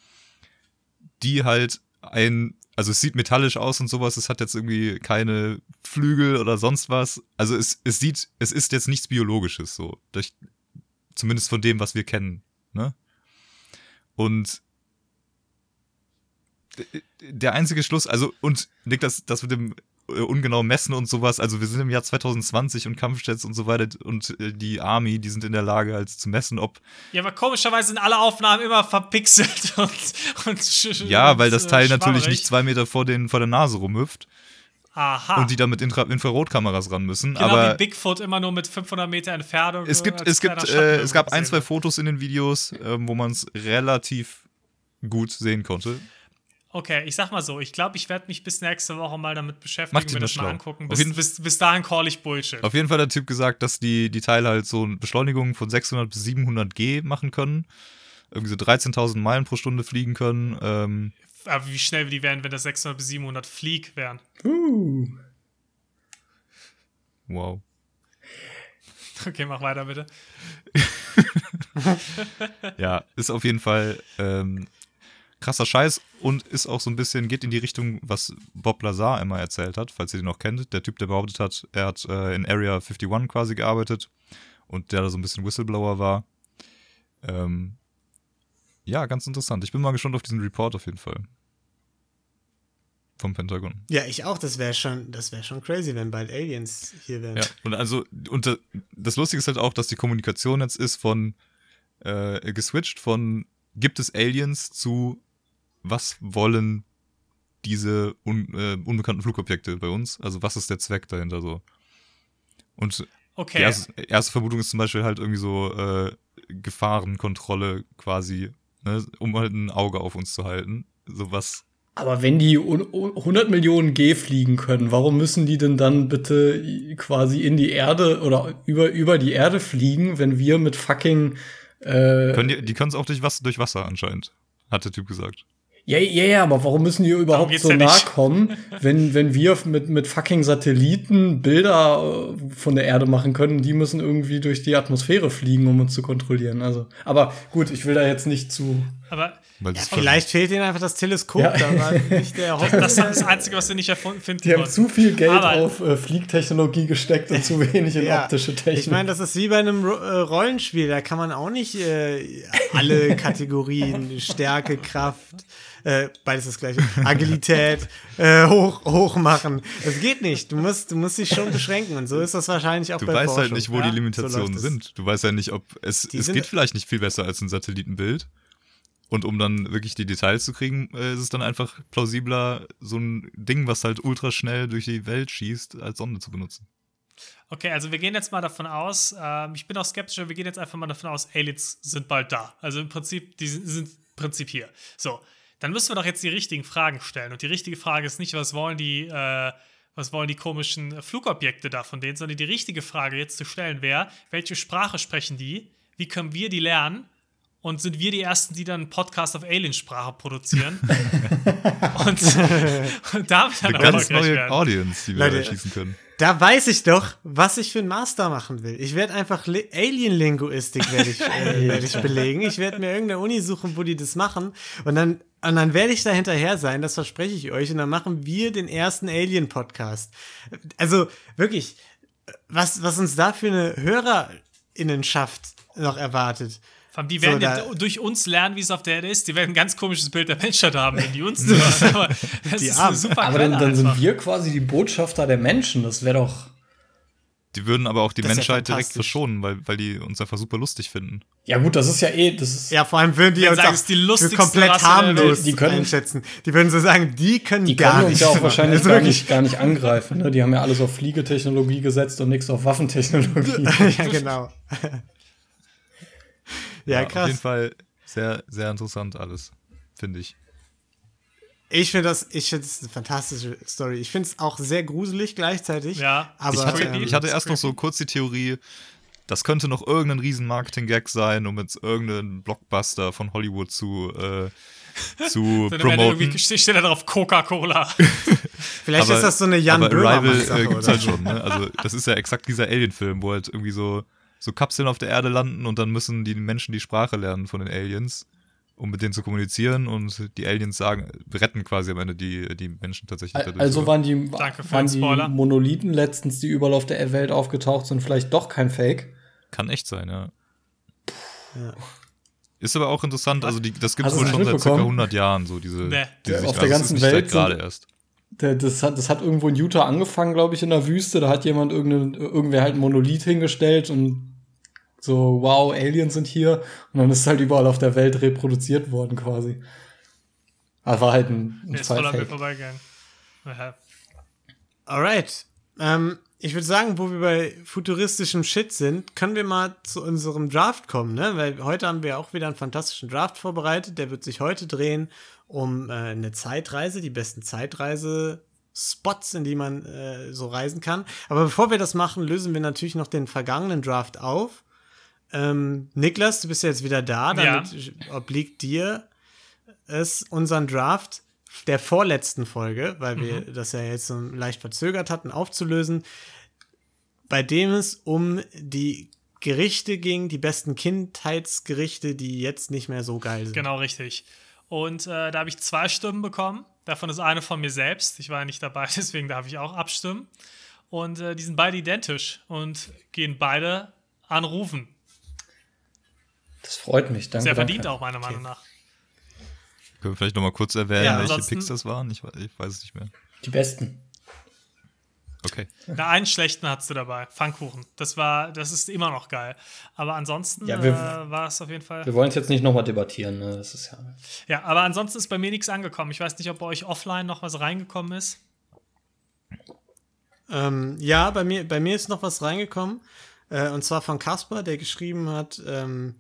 die halt ein, also es sieht metallisch aus und sowas, es hat jetzt irgendwie keine Flügel oder sonst was. Also es, es sieht, es ist jetzt nichts Biologisches so. Durch, zumindest von dem, was wir kennen. Ne? Und der einzige Schluss, also, und Nick, das, das mit dem ungenau messen und sowas, also wir sind im Jahr 2020 und Kampfjets und so weiter und äh, die Army, die sind in der Lage, halt zu messen, ob. Ja, aber komischerweise sind alle Aufnahmen immer verpixelt und. und Ja, weil das äh, Teil natürlich schwammerig. nicht zwei Meter vor, den, vor der Nase rumhüpft Aha. und die da mit Infra Infrarotkameras ran müssen. genau aber wie Bigfoot immer nur mit 500 Meter Entfernung. es so gibt, es gibt, äh, es gab ein, zwei. Fotos in den Videos, ähm, wo man es relativ gut sehen konnte. Okay, ich sag mal so, ich glaube, ich werde mich bis nächste Woche mal damit beschäftigen, Macht ihn mir das mal angucken. Bis, bis, bis dahin call ich Bullshit. Auf jeden Fall hat der Typ gesagt, dass die, die Teile halt so Beschleunigungen von 600 bis 700 G machen können. Irgendwie so 13.000 Meilen pro Stunde fliegen können. Ähm, Aber wie schnell die wären, wenn das 600 bis 700 Flieg wären. Uh. wow. Okay, mach weiter bitte. Ja, ist auf jeden Fall ähm, krasser Scheiß und ist auch so ein bisschen, geht in die Richtung, was Bob Lazar immer erzählt hat, falls ihr den noch kennt. Der Typ, der behauptet hat, er hat äh, in Area 51 quasi gearbeitet und der da so ein bisschen Whistleblower war. Ähm, ja, ganz interessant. Ich bin mal gespannt auf diesen Report auf jeden Fall. Vom Pentagon. Ja, ich auch. Das wäre schon, das wäre schon crazy, wenn bald Aliens hier wären. Ja, und also, und das Lustige ist halt auch, dass die Kommunikation jetzt ist von äh, geswitcht von gibt es Aliens zu was wollen diese un, äh, unbekannten Flugobjekte bei uns? Also was ist der Zweck dahinter so? Und die Okay. erste, erste Vermutung ist zum Beispiel halt irgendwie so äh, Gefahrenkontrolle quasi, ne, um halt ein Auge auf uns zu halten. So was Aber wenn die un- un- 100 Millionen G fliegen können, warum müssen die denn dann bitte quasi in die Erde oder über, über die Erde fliegen, wenn wir mit fucking äh, können die, die können es auch durch Wasser, durch Wasser anscheinend, hat der Typ gesagt. Ja, ja, ja, aber warum müssen die überhaupt so ja nah kommen, wenn, wenn wir mit, mit fucking Satelliten Bilder äh, von der Erde machen können? Die müssen irgendwie durch die Atmosphäre fliegen, um uns zu kontrollieren. Also, aber gut, ich will da jetzt nicht zu. Aber das Vielleicht fehlt ihnen einfach das Teleskop. Ja. Da war nicht der das ist das Einzige, was wir nicht erfunden finden Die haben konnten. zu viel Geld Aber- auf äh, Fliegtechnologie gesteckt und zu wenig in Ja. optische Technik. Ich meine, das ist wie bei einem Ro äh, Rollenspiel. Da kann man auch nicht äh, alle Kategorien, Stärke, Kraft, äh, beides das gleiche, Agilität, äh, hoch, hoch machen. Das geht nicht. Du musst, du musst dich schon beschränken. Und so ist das wahrscheinlich auch Du bei weißt Forschung. halt nicht, wo Ja, die so Limitationen es. sind. Du weißt ja nicht, ob es, Die es sind- geht vielleicht nicht viel besser als ein Satellitenbild. Und um dann wirklich die Details zu kriegen, äh, ist es dann einfach plausibler, so ein Ding, was halt ultra schnell durch die Welt schießt, als Sonde zu benutzen. Okay, also wir gehen jetzt mal davon aus, ähm, ich bin auch skeptisch, aber wir gehen jetzt einfach mal davon aus, Aliens sind bald da. Also im Prinzip, die sind, sind im Prinzip hier. So, dann müssen wir doch jetzt die richtigen Fragen stellen. Und die richtige Frage ist nicht, was wollen die, äh, was wollen die komischen Flugobjekte da von denen, sondern die richtige Frage jetzt zu stellen wäre, welche Sprache sprechen die? Wie können wir die lernen? Und sind wir die Ersten, die dann einen Podcast auf Aliensprache produzieren? und, und damit dann Eine ganz neue werden. Audience, die wir Leute, erschießen können. Da weiß ich doch, was ich für einen Master machen will. Ich werde einfach Li- Alien-Linguistik werde ich, äh, werd ich belegen. Ich werde mir irgendeine Uni suchen, wo die das machen. Und dann, und dann werde ich da hinterher sein, das verspreche ich euch. Und dann machen wir den ersten Alien-Podcast. Also wirklich, was, was uns da für eine Hörerinnenschaft noch erwartet. Allem, Die So, werden da- ja durch uns lernen, wie es auf der Erde ist. Die werden ein ganz komisches Bild der Menschheit haben, wenn die uns zuhören. Aber das Die ist Armen. eine super aber dann, dann sind wir quasi die Botschafter der Menschen. Das wäre doch. Die würden aber auch die ist ja Menschheit direkt verschonen, weil, weil die uns einfach super lustig finden. Ja, gut, das ist ja eh. Das ist, Ja, vor allem würden die uns sagen, auch die lustigste komplett Rasse harmlos Welt. Die können- einschätzen. Die würden so sagen, die können Die gar können uns nichts ja auch machen. wahrscheinlich gar wirklich- nicht, gar nicht angreifen. Ne? Die haben ja alles auf Fliegetechnologie gesetzt und nichts auf Waffentechnologie. ja, genau. Ja, Auf jeden krass. Fall sehr, sehr interessant alles, finde ich. Ich finde das, ich finde es eine fantastische Story. Ich finde es auch sehr gruselig gleichzeitig. Ja. aber ich hatte, ähm, ich hatte erst noch so kurz die Theorie, das könnte noch irgendein riesen Marketing-Gag sein, um jetzt irgendeinen Blockbuster von Hollywood zu, äh, zu promoten. irgendwie steht da drauf Coca-Cola. vielleicht ist das so eine Jan aber Arrival äh, gibt's halt schon. Ne? Also das ist ja exakt dieser Alien-Film, wo halt irgendwie so, so Kapseln auf der Erde landen und dann müssen die Menschen die Sprache lernen von den Aliens. um mit denen zu kommunizieren und die Aliens sagen, retten quasi am Ende die, die Menschen tatsächlich dadurch. Also waren die, Danke für waren die. Monolithen letztens, die überall auf der Welt aufgetaucht sind, vielleicht doch kein Fake? Kann echt sein, ja. Ja. Ist aber auch interessant, also die, das gibt es wohl schon seit circa mitbekommen? 100 Jahren, so diese, Nee. diese Auf Sicht- der also ganzen Welt gerade erst. Das, hat, das hat irgendwo in Utah angefangen, glaube ich, in der Wüste. Da hat jemand irgendeine, irgendwer halt ein Monolith hingestellt und so, wow, Aliens sind hier. Und dann ist es halt überall auf der Welt reproduziert worden, quasi. Aber war halt ein, ein ist voll an mir vorbeigegangen. Ja. Alright. Ähm, ich würde sagen, wo wir bei futuristischem Shit sind, können wir mal zu unserem Draft kommen, ne? Weil heute haben wir auch wieder einen fantastischen Draft vorbereitet. Der wird sich heute drehen um äh, eine Zeitreise, die besten Zeitreise-Spots, in die man äh, so reisen kann. Aber bevor wir das machen, lösen wir natürlich noch den vergangenen Draft auf. Ähm, Niklas, du bist ja jetzt wieder da, Ja. damit obliegt dir es, unseren Draft der vorletzten Folge, weil wir das ja jetzt so leicht verzögert hatten, aufzulösen, bei dem es um die Gerichte ging, die besten Kindheitsgerichte, die jetzt nicht mehr so geil sind. Genau, richtig. Und äh, da habe ich zwei Stimmen bekommen. Davon ist eine von mir selbst. Ich war ja nicht dabei, deswegen darf ich auch abstimmen. Und äh, die sind beide identisch und gehen beide an Rufen. Das freut mich, danke. Sehr danke. verdient auch, meiner Meinung nach. Können wir vielleicht nochmal kurz erwähnen, Ja, welche Picks das waren? Ich, ich weiß es nicht mehr. Die besten. Okay. Na, einen schlechten hattest du dabei. Pfannkuchen. Das war, das ist immer noch geil. Aber ansonsten Ja, wir- äh, war es auf jeden Fall. Wir wollen es jetzt nicht nochmal debattieren, ne? Das ist ja. Ja, aber ansonsten ist bei mir nichts angekommen. Ich weiß nicht, ob bei euch offline noch was reingekommen ist. Ähm, ja, bei mir, bei mir ist noch was reingekommen. Äh, und zwar von Kasper, der geschrieben hat, ähm,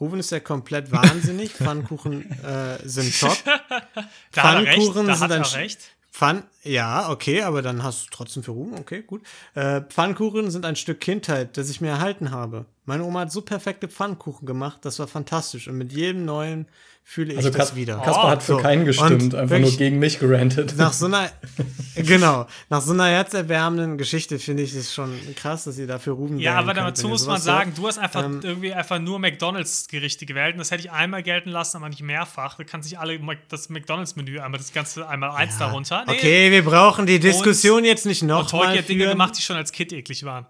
Ruben ist ja komplett wahnsinnig, Pfannkuchen äh, sind top. Da hat er recht. Pfannkuchen Da sind hat ein er recht. Pfann, ja, okay, aber dann hast du trotzdem für Ruben, okay, gut. Äh, Pfannkuchen sind ein Stück Kindheit, das ich mir erhalten habe. Meine Oma hat so perfekte Pfannkuchen gemacht, das war fantastisch. Und mit jedem neuen fühle ich Also das wieder. Kasper hat für So. keinen gestimmt, Und einfach nur gegen mich gerantet. Nach so einer, genau, nach so einer herzerwärmenden Geschichte finde ich es schon krass, dass ihr dafür Ruben Ja, aber könnt, dazu muss man sagen, du hast einfach Ähm, irgendwie einfach nur McDonalds-Gerichte gewählt. Und das hätte ich einmal gelten lassen, aber nicht mehrfach. Du kannst nicht alle das McDonalds-Menü einmal das ganze einmal eins darunter. Nee, Okay, wir brauchen die Diskussion jetzt nicht Und noch Tolkien mal hat Dinge gemacht, die schon als Kind eklig waren.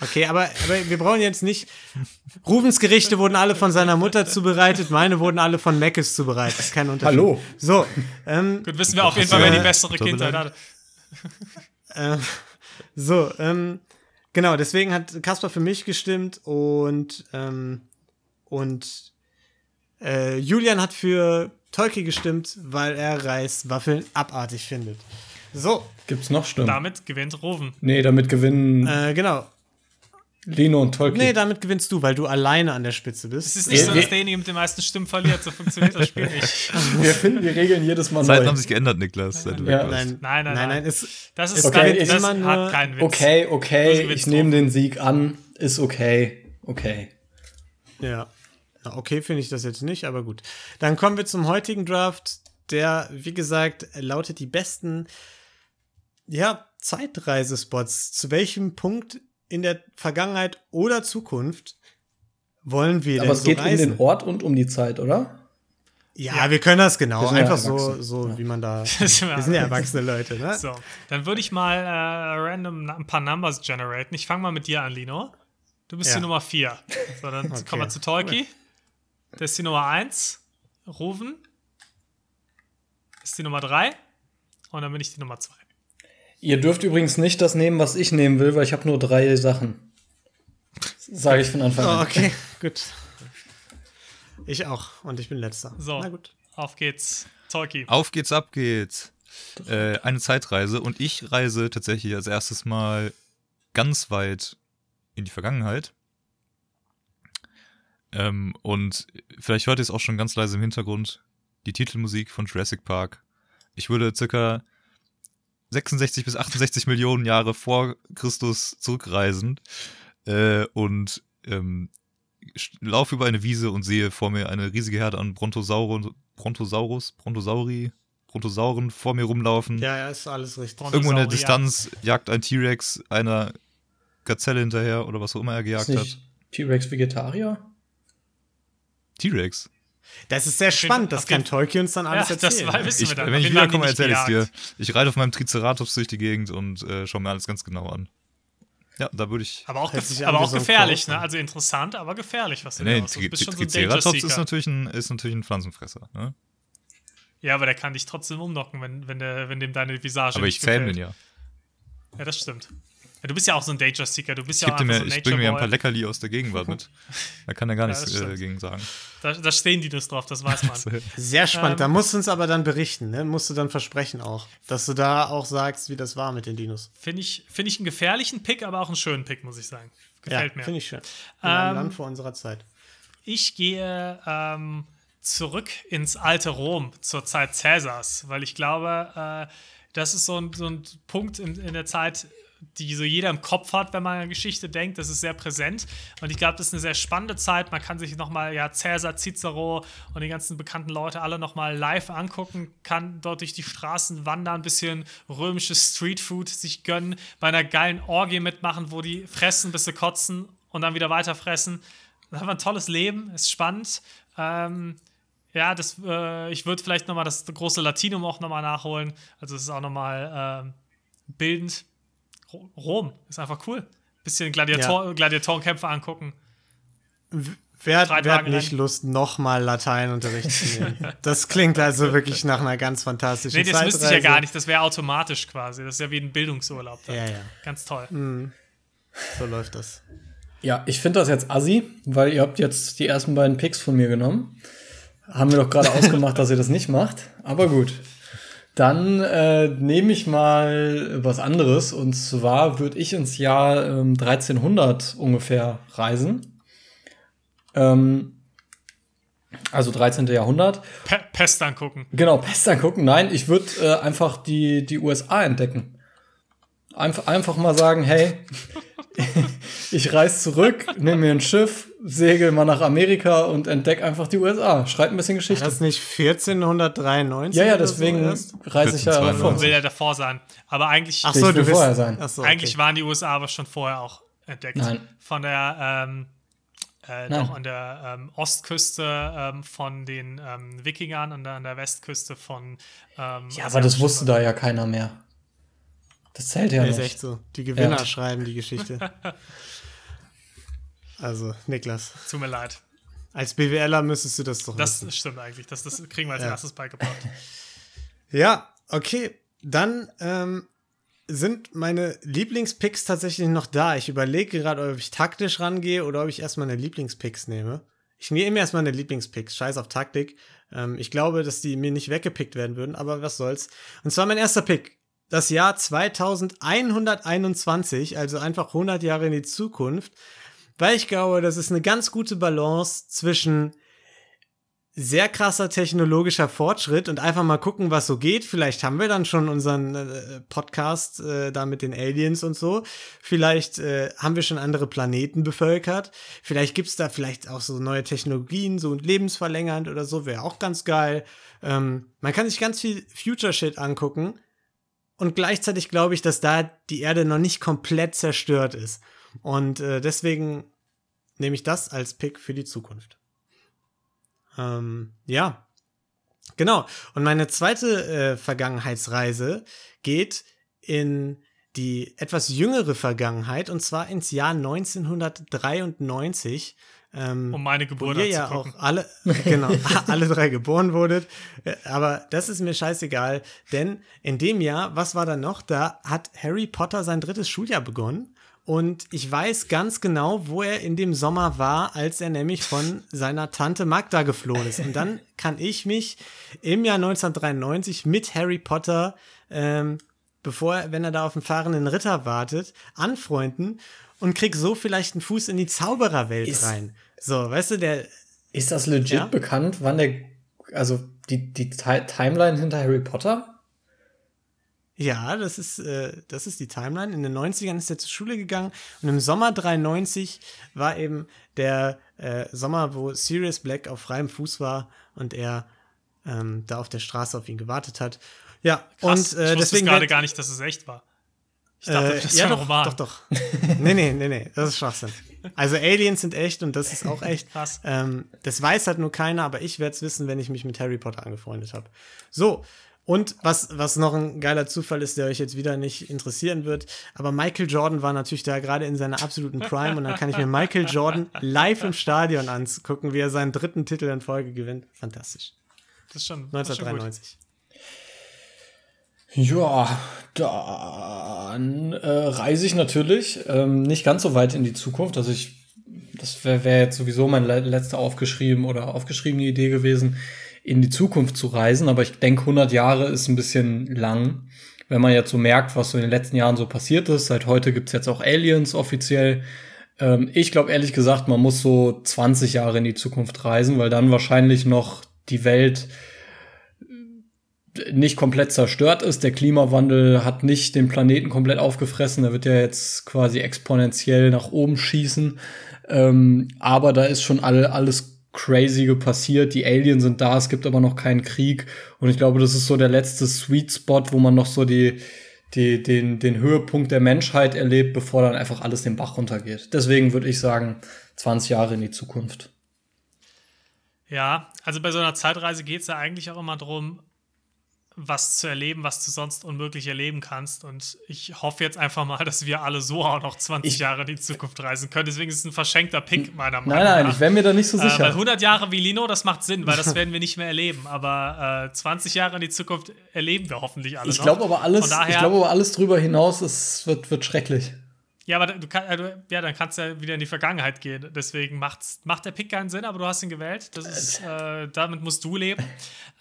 Okay, aber, aber wir brauchen jetzt nicht. Rubens Gerichte wurden alle von seiner Mutter zubereitet, meine wurden alle von Meckes zubereitet. Das ist kein Unterschied. Hallo. So, ähm, Gut, wissen wir auf jeden Fall, wer die bessere Kindheit hatte. äh, so, ähm, genau, deswegen hat Kasper für mich gestimmt und, ähm, und äh, Julian hat für Tolki gestimmt, weil er Reiswaffeln abartig findet. So, Gibt's noch Stimmen? Damit gewinnt Roven. Nee, damit gewinnen äh, genau. Lino und Tolkien. Nee, damit gewinnst du, weil du alleine an der Spitze bist. Es ist nicht so, dass derjenige mit den meisten Stimmen verliert. So funktioniert das Spiel nicht. wir finden die Regeln jedes Mal Zeiten neu. haben sich geändert, Niklas, warst. Nein, Nein, nein, nein, nein. es, Das ist Okay, kein, das nur- hat keinen Witz. Okay, okay, ich nehme den Sieg an. Ist okay. Okay. Ja. Na, okay, finde ich das jetzt nicht, aber gut. Dann kommen wir zum heutigen Draft, der, wie gesagt, lautet die besten, ja, Zeitreisespots. Zu welchem Punkt in der Vergangenheit oder Zukunft wollen wir Aber denn es so geht um den Ort und um die Zeit, oder? ja, wir können das genau. Wir sind ja Einfach so, so wie man da. wir sind ja erwachsene Leute, ne? So, dann würde ich mal äh, random ein paar Numbers generaten. Ich fange mal mit dir an, Lino. Du bist Ja. die Nummer 4. So, dann Okay. kommen wir zu Tolki. Das ist die Nummer 1. Ruven. Das ist die Nummer 3. Und dann bin ich die Nummer 2. Ihr dürft übrigens nicht das nehmen, was ich nehmen will, weil ich habe nur drei Sachen. Sage ich von Anfang Oh, an. okay, gut. Ich auch. Und ich bin letzter. So, Na gut. auf geht's. Tolki. Auf geht's, ab geht's. Äh, eine Zeitreise und ich reise tatsächlich als erstes mal ganz weit in die Vergangenheit. Ähm, und vielleicht hört ihr es auch schon ganz leise im Hintergrund, die Titelmusik von Jurassic Park. Ich würde circa 66 bis 68 Millionen Jahre vor Christus zurückreisen äh, und ähm, laufe über eine Wiese und sehe vor mir eine riesige Herde an Brontosaurus, Brontosaurus, Brontosauri, Brontosauren vor mir rumlaufen. Ja, ja, ist alles richtig. Irgendwo in der. Distanz jagt ein T-Rex einer Gazelle hinterher oder was auch immer er Ist gejagt hat. T-Rex Vegetarier? T-Rex. Das ist sehr spannend, das kann Tolkien uns dann alles Ja, das erzählen. war- wissen Ich, wir dann. wenn ich haben die wiederkomme, erzähle ich dir. gejagt. Ich reite auf meinem Triceratops durch die Gegend und äh, schaue mir alles ganz genau an. Ja, da würde ich. Aber auch, gef aber auch gefährlich, ne? Also interessant, aber gefährlich, was du Nee, da machst. Du bist schon so ein Triceratops ist natürlich, ein, ist natürlich ein Pflanzenfresser. Ne? Ja, aber der kann dich trotzdem umnocken, wenn, wenn, der, wenn dem deine Visage Aber ich nicht zähme den ja. Ja, das stimmt. Ja, du bist ja auch so ein Danger-Seeker. Du bist Ich, ja auch mir, so ein ich bringe mir ein paar. Leckerli aus der Gegenwart mit. Da kann er gar Ja, nichts äh, gegen sagen. Da, da stehen die das drauf, das weiß man. Sehr spannend. Ähm, da musst du uns aber dann berichten, ne? Musst du dann versprechen auch, dass du da auch sagst, wie das war mit den Dinos. Finde ich, find ich einen gefährlichen Pick, aber auch einen schönen Pick, muss ich sagen. Gefällt ja, mir. Finde ich schön. In einem Ähm, Land vor unserer Zeit. Ich gehe ähm, zurück ins alte Rom zur Zeit Cäsars, weil ich glaube, äh, das ist so ein, so ein Punkt in, in der Zeit, die so jeder im Kopf hat, wenn man an Geschichte denkt. Das ist sehr präsent. Und ich glaube, das ist eine sehr spannende Zeit. Man kann sich nochmal, ja, Cäsar, Cicero und die ganzen bekannten Leute alle nochmal live angucken, kann dort durch die Straßen wandern, ein bisschen römisches Streetfood sich gönnen, bei einer geilen Orgie mitmachen, wo die fressen, bis sie kotzen und dann wieder weiter fressen. Das ist einfach ein tolles Leben, ist spannend. Ähm, ja, das, äh, ich würde vielleicht nochmal das große Latinum auch nochmal nachholen. Also es ist auch nochmal ähm, bildend. Ro- Rom ist einfach cool. Bisschen Gladiator Gladiatorenkämpfe angucken. Wer, hat- wer hat nicht. Lust, nochmal Lateinunterricht zu nehmen? Das klingt also wirklich nach einer ganz fantastischen Nee, das müsste ich ja Zeitreise. gar nicht. Das wäre automatisch quasi. Das ist ja wie ein Bildungsurlaub. Dann. Ja, ja, Ganz toll. so läuft das. Ja, ich finde das jetzt assi, weil ihr habt jetzt die ersten beiden Picks von mir genommen. Haben wir doch gerade ausgemacht, dass ihr das nicht macht. Aber gut. Dann äh, nehme ich mal was anderes. Und zwar würde ich ins Jahr ähm, 1300 ungefähr reisen. Ähm, also 13. Jahrhundert. Pe Pest angucken. Genau, Pest angucken. Nein, ich würde äh, einfach die, die USA entdecken. Einfach, einfach mal sagen, hey, ich reise zurück, nehme mir ein Schiff, segel mal nach Amerika und entdecke einfach die USA. Schreib ein bisschen Geschichte. Das nicht 1493? ja, ja, so deswegen erst? reise ich ja 1492. davor. Will ja davor sein. Aber eigentlich, Ach so, du willst vorher sein. Ach so, eigentlich okay. waren die USA aber schon vorher auch entdeckt. Nein. Von der ähm, äh, Nein. noch an der ähm, Ostküste ähm, von den ähm, Wikingern und an der Westküste von. Ähm, Ja, aber das wusste da ja keiner mehr. Das zählt ja Nee, ist nicht. echt so. Die Gewinner Ja. schreiben die Geschichte. Also, Niklas, Tut mir leid. als BWLer müsstest du das doch Das wissen. stimmt eigentlich. Das, das kriegen wir als Ja. erstes beigebracht. Ja, okay. Dann ähm, sind meine Lieblingspicks tatsächlich noch da. Ich überlege gerade, ob ich taktisch rangehe oder ob ich erstmal meine Lieblingspicks nehme. Ich nehme erstmal meine Lieblingspicks. Scheiß auf Taktik. Ähm, ich glaube, dass die mir nicht weggepickt werden würden, aber was soll's. Und zwar mein erster Pick. Das Jahr 2121, also einfach 100 Jahre in die Zukunft. Weil ich glaube, das ist eine ganz gute Balance zwischen sehr krasser technologischer Fortschritt und einfach mal gucken, was so geht. Vielleicht haben wir dann schon unseren äh, Podcast äh, da mit den Aliens und so. Vielleicht äh, haben wir schon andere Planeten bevölkert. Vielleicht gibt's da vielleicht auch so neue Technologien, so lebensverlängernd oder so. Wäre auch ganz geil. Ähm, man kann sich ganz viel Future-Shit angucken. Und gleichzeitig glaube ich, dass da die Erde noch nicht komplett zerstört ist. Und äh, deswegen nehme ich das als Pick für die Zukunft. Ähm, ja, genau. Und meine zweite äh, Vergangenheitsreise geht in die etwas jüngere Vergangenheit und zwar ins Jahr 1993. Ähm, Um meine wo Geburt ihr ja auch alle, genau, alle drei geboren wurdet. Äh, Aber das ist mir scheißegal, denn in dem Jahr, was war da noch? Da hat Harry Potter sein drittes Schuljahr begonnen. Und ich weiß ganz genau, wo er in dem Sommer war, als er nämlich von seiner Tante Magda geflohen ist. Und dann kann ich mich im Jahr 1993 mit Harry Potter, ähm, bevor, er- wenn er da auf den fahrenden Ritter wartet, anfreunden und krieg so vielleicht einen Fuß in die Zaubererwelt Ist- rein. So, weißt du, der, Ist das legit Ja? bekannt, wann der, also die, die Ti- Timeline hinter Harry Potter? Ja, das ist, äh, das ist die Timeline. In den 90ern ist er zur Schule gegangen und im Sommer 93 war eben der äh, Sommer, wo Sirius Black auf freiem Fuß war und er ähm, da auf der Straße auf ihn gewartet hat. Ja, Krass, und äh, ich wusste deswegen. gerade gar nicht, dass es echt war. Ich dachte, äh, das ja, ein doch, Roman. doch, doch. nee, nee, nee, nee, das ist Schwachsinn. Also Aliens sind echt und das ist auch echt. Krass. Ähm, das weiß halt nur keiner, aber ich werde es wissen, wenn ich mich mit Harry Potter angefreundet habe. So, und was, was noch ein geiler Zufall ist, der euch jetzt wieder nicht interessieren wird, aber Michael Jordan war natürlich da gerade in seiner absoluten Prime und dann kann ich mir Michael Jordan live im Stadion angucken, wie er seinen dritten Titel in Folge gewinnt. Fantastisch. Das ist schon, das ist schon gut. 1993. Ja, dann äh, reise ich natürlich ähm, nicht ganz so weit in die Zukunft. Also ich, das wäre wär jetzt sowieso meine le- letzte aufgeschrieben oder aufgeschriebene Idee gewesen, in die Zukunft zu reisen. Aber ich denke, 100 Jahre ist ein bisschen lang. Wenn man jetzt so merkt, was so in den letzten Jahren so passiert ist. Seit heute gibt's jetzt auch Aliens offiziell. Ähm, ich glaube ehrlich gesagt, man muss so 20 Jahre in die Zukunft reisen, weil dann wahrscheinlich noch die Welt nicht komplett zerstört ist. Der Klimawandel hat nicht den Planeten komplett aufgefressen. Der wird ja jetzt quasi exponentiell nach oben schießen. Ähm, aber da ist schon alle, alles Crazige passiert. Die Aliens sind da, es gibt aber noch keinen Krieg. Und ich glaube, das ist so der letzte Sweet Spot, wo man noch so die, die, den, den Höhepunkt der Menschheit erlebt, bevor dann einfach alles den Bach runtergeht. Deswegen würde ich sagen, 20 Jahre in die Zukunft. Ja, also bei so einer Zeitreise geht es ja eigentlich auch immer darum, was zu erleben, was du sonst unmöglich erleben kannst. Und ich hoffe jetzt einfach mal, dass wir alle so auch noch 20 Ich- Jahre in die Zukunft reisen können. Deswegen ist es ein verschenkter Pick, meiner Meinung Nein, nach. nein, ich wäre mir da nicht so Äh, weil sicher. 100 Jahre wie Lino, das macht Sinn, weil das werden wir nicht mehr erleben. Aber äh, 20 Jahre in die Zukunft erleben wir hoffentlich alle ich noch. glaube aber alles, daher- ich glaube aber alles drüber hinaus, es wird, wird schrecklich. Ja, aber du kann, äh, du, ja, dann kannst du ja wieder in die Vergangenheit gehen. Deswegen macht's, macht der Pick keinen Sinn, aber du hast ihn gewählt. Das ist, äh, damit musst du leben.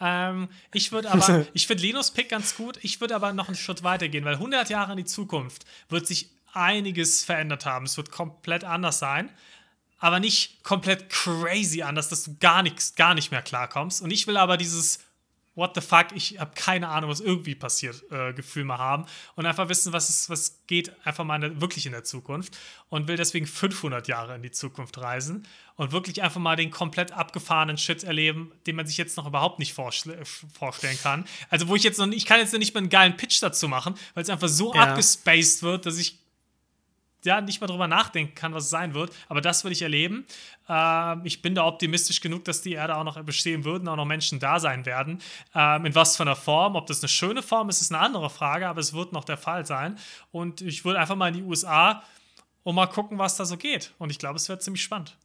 Ähm, ich würde aber, ich finde Linus Pick ganz gut. Ich würde aber noch einen Schritt weiter gehen, weil 100 Jahre in die Zukunft wird sich einiges verändert haben. Es wird komplett anders sein. Aber nicht komplett crazy anders, dass du gar nichts, gar nicht mehr klarkommst. Und ich will aber dieses What the fuck, ich habe keine Ahnung, was irgendwie passiert, äh, Gefühl mal haben und einfach wissen, was es, was geht, einfach mal in der, wirklich in der Zukunft und will deswegen 500 Jahre in die Zukunft reisen und wirklich einfach mal den komplett abgefahrenen Shit erleben, den man sich jetzt noch überhaupt nicht vorstellen kann. Also wo ich jetzt noch, ich kann jetzt nicht mal einen geilen Pitch dazu machen, weil es einfach so Ja. abgespaced wird, dass ich ja, nicht mal drüber nachdenken kann, was es sein wird. Aber das würde ich erleben. Ähm, ich bin da optimistisch genug, dass die Erde auch noch bestehen wird und auch noch Menschen da sein werden. Ähm, in was für einer Form, ob das eine schöne Form ist, ist eine andere Frage, aber es wird noch der Fall sein. Und ich würde einfach mal in die USA und mal gucken, was da so geht. Und ich glaube, es wird ziemlich spannend.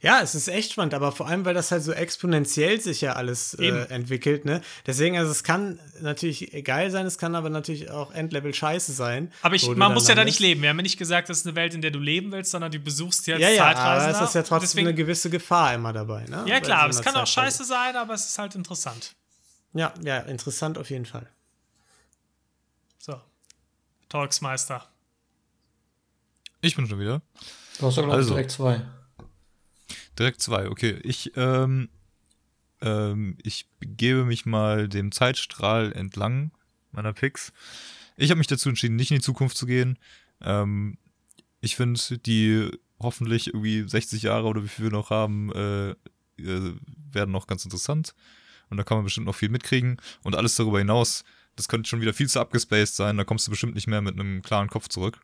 Ja, es ist echt spannend, aber vor allem, weil das halt so exponentiell sich ja alles äh, entwickelt, ne? Deswegen, also es kann natürlich geil sein, es kann aber natürlich auch Endlevel scheiße sein. Aber ich, man muss ja da nicht leben. Wir haben ja nicht gesagt, das ist eine Welt, in der du leben willst, sondern du besuchst hier als Ja, ja, aber Zeitreisender. es ist ja trotzdem Deswegen, eine gewisse Gefahr immer dabei, ne? Ja, klar, so aber es kann auch scheiße sein, aber es ist halt interessant. Ja, ja, interessant auf jeden Fall. So. Talksmeister. Ich bin schon wieder. Du hast ja, glaube ich, Also. direkt zwei. Direkt zwei, okay. Ich, ähm, ähm, ich begebe mich mal dem Zeitstrahl entlang meiner Picks. Ich habe mich dazu entschieden, nicht in die Zukunft zu gehen. Ähm, ich finde, die hoffentlich irgendwie 60 Jahre oder wie viel wir noch haben, äh, äh, werden noch ganz interessant. Und da kann man bestimmt noch viel mitkriegen. Und alles darüber hinaus, das könnte schon wieder viel zu abgespaced sein. Da kommst du bestimmt nicht mehr mit einem klaren Kopf zurück.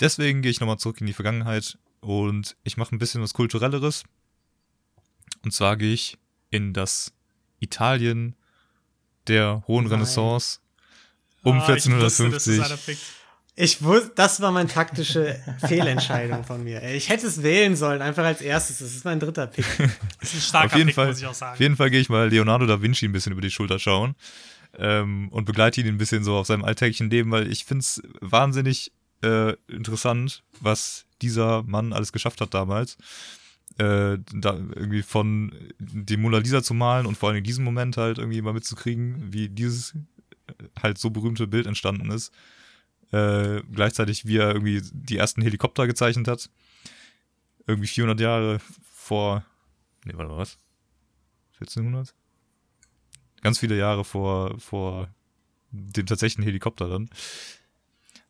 Deswegen gehe ich nochmal zurück in die Vergangenheit und ich mache ein bisschen was Kulturelleres. Und zwar gehe ich in das Italien der hohen Nein. Renaissance um Ah, ich wusste, dass es 1450. einer pickt. Ich wusste, das war meine taktische Fehlentscheidung von mir. Ich hätte es wählen sollen, einfach als erstes. Das ist mein dritter Pick. Das ist ein starker Auf jeden Pick, Fall, muss ich auch sagen. auf jeden Fall gehe ich mal Leonardo da Vinci ein bisschen über die Schulter schauen ähm, und begleite ihn ein bisschen so auf seinem alltäglichen Leben, weil ich finde es wahnsinnig äh, interessant, was dieser Mann alles geschafft hat damals. Äh, da irgendwie von die Mona Lisa zu malen und vor allem in diesem Moment halt irgendwie mal mitzukriegen, wie dieses äh, halt so berühmte Bild entstanden ist. Äh, gleichzeitig, wie er irgendwie die ersten Helikopter gezeichnet hat. Irgendwie 400 Jahre vor, nee, warte mal, was? 1400? Ganz viele Jahre vor, vor dem tatsächlichen Helikopter dann.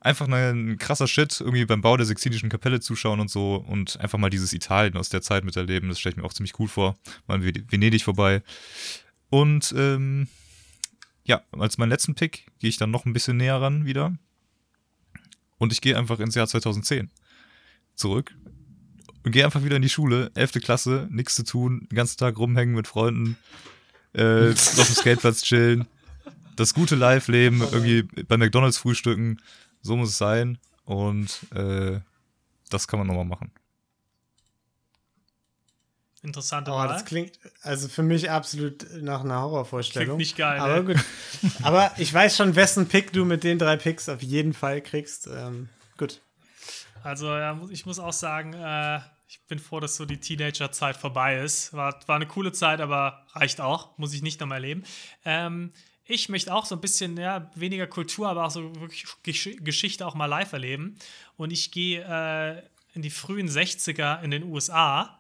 Einfach ein krasser Shit, irgendwie beim Bau der Sixtinischen Kapelle zuschauen und so und einfach mal dieses Italien aus der Zeit miterleben. Das stelle ich mir auch ziemlich cool vor. Mal in Ve- Venedig vorbei. Und ähm, ja, als meinen letzten Pick gehe ich dann noch ein bisschen näher ran wieder. Und ich gehe einfach ins Jahr 2010 zurück. und geh einfach wieder in die Schule, 11. Klasse, nichts zu tun, den ganzen Tag rumhängen mit Freunden, äh, auf dem Skateplatz chillen, das gute Live-Leben, irgendwie bei McDonalds frühstücken, so muss es sein und äh, das kann man nochmal machen. Interessante Oh, Wahl. das klingt also für mich absolut nach einer Horrorvorstellung. Klingt nicht geil, Aber ne? gut. Aber ich weiß schon, wessen Pick du mit den drei Picks auf jeden Fall kriegst. Ähm, gut. Also ja, ich muss auch sagen, äh, ich bin froh, dass so die Teenager-Zeit vorbei ist. War, war eine coole Zeit, aber reicht auch. Muss ich nicht nochmal erleben. Ähm, ich möchte auch so ein bisschen, ja, weniger Kultur, aber auch so wirklich Gesch Geschichte auch mal live erleben. Und ich gehe äh, in die frühen 60er in den USA.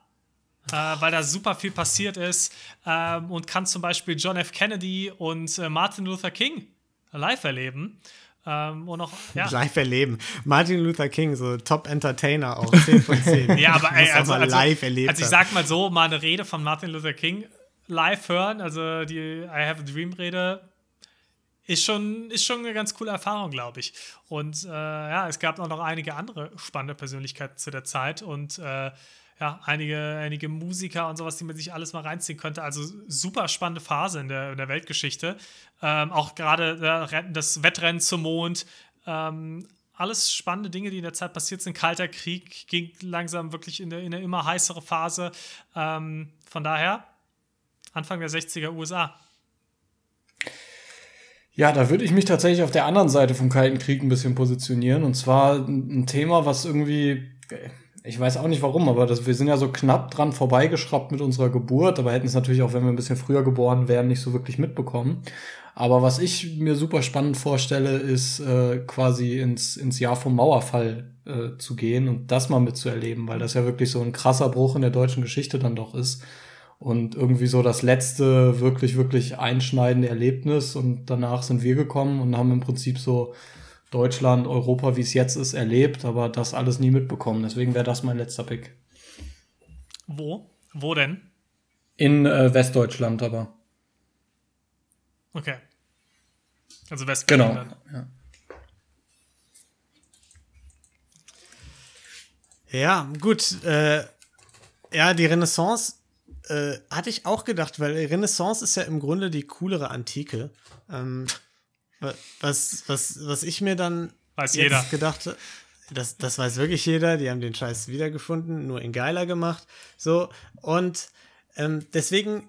Äh, weil da super viel passiert ist ähm, und kann zum Beispiel John F. Kennedy und äh, Martin Luther King live erleben. Ähm, und auch, ja, Live erleben. Martin Luther King, so Top Entertainer auch. 10 von 10. Ja, aber ey, also, also, live erlebt also ich sag mal so, mal eine Rede von Martin Luther King live hören, also die I Have a Dream Rede, ist schon, ist schon eine ganz coole Erfahrung, glaube ich. Und äh, ja, es gab auch noch einige andere spannende Persönlichkeiten zu der Zeit und äh, ja, einige, einige Musiker und sowas, die man sich alles mal reinziehen könnte. Also super spannende Phase in der, in der Weltgeschichte. Ähm, auch gerade äh, das Wettrennen zum Mond. Ähm, alles spannende Dinge, die in der Zeit passiert sind. Kalter Krieg ging langsam wirklich in eine, in eine immer heißere Phase. Ähm, von daher, Anfang der 60er USA. Ja, da würde ich mich tatsächlich auf der anderen Seite vom Kalten Krieg ein bisschen positionieren. Und zwar ein Thema, was irgendwie, ich weiß auch nicht warum, aber das, wir sind ja so knapp dran vorbeigeschraubt mit unserer Geburt, aber hätten es natürlich auch, wenn wir ein bisschen früher geboren wären, nicht so wirklich mitbekommen. Aber was ich mir super spannend vorstelle, ist äh, quasi ins, ins Jahr vom Mauerfall äh, zu gehen und das mal mitzuerleben, weil das ja wirklich so ein krasser Bruch in der deutschen Geschichte dann doch ist. Und irgendwie so das letzte wirklich, wirklich einschneidende Erlebnis. Und danach sind wir gekommen und haben im Prinzip so Deutschland, Europa, wie es jetzt ist, erlebt, aber das alles nie mitbekommen. Deswegen wäre das mein letzter Pick. Wo? Wo denn? In äh, Westdeutschland aber. Okay. Also Westberlin Genau. Ja. Ja, gut. Äh, ja, die Renaissance äh, hatte ich auch gedacht, weil Renaissance ist ja im Grunde die coolere Antike. Ähm, wa- was, was, was ich mir dann Weiß jetzt jeder. gedacht habe, das, das weiß wirklich jeder, die haben den Scheiß wiedergefunden, nur in geiler gemacht. So, und ähm, deswegen,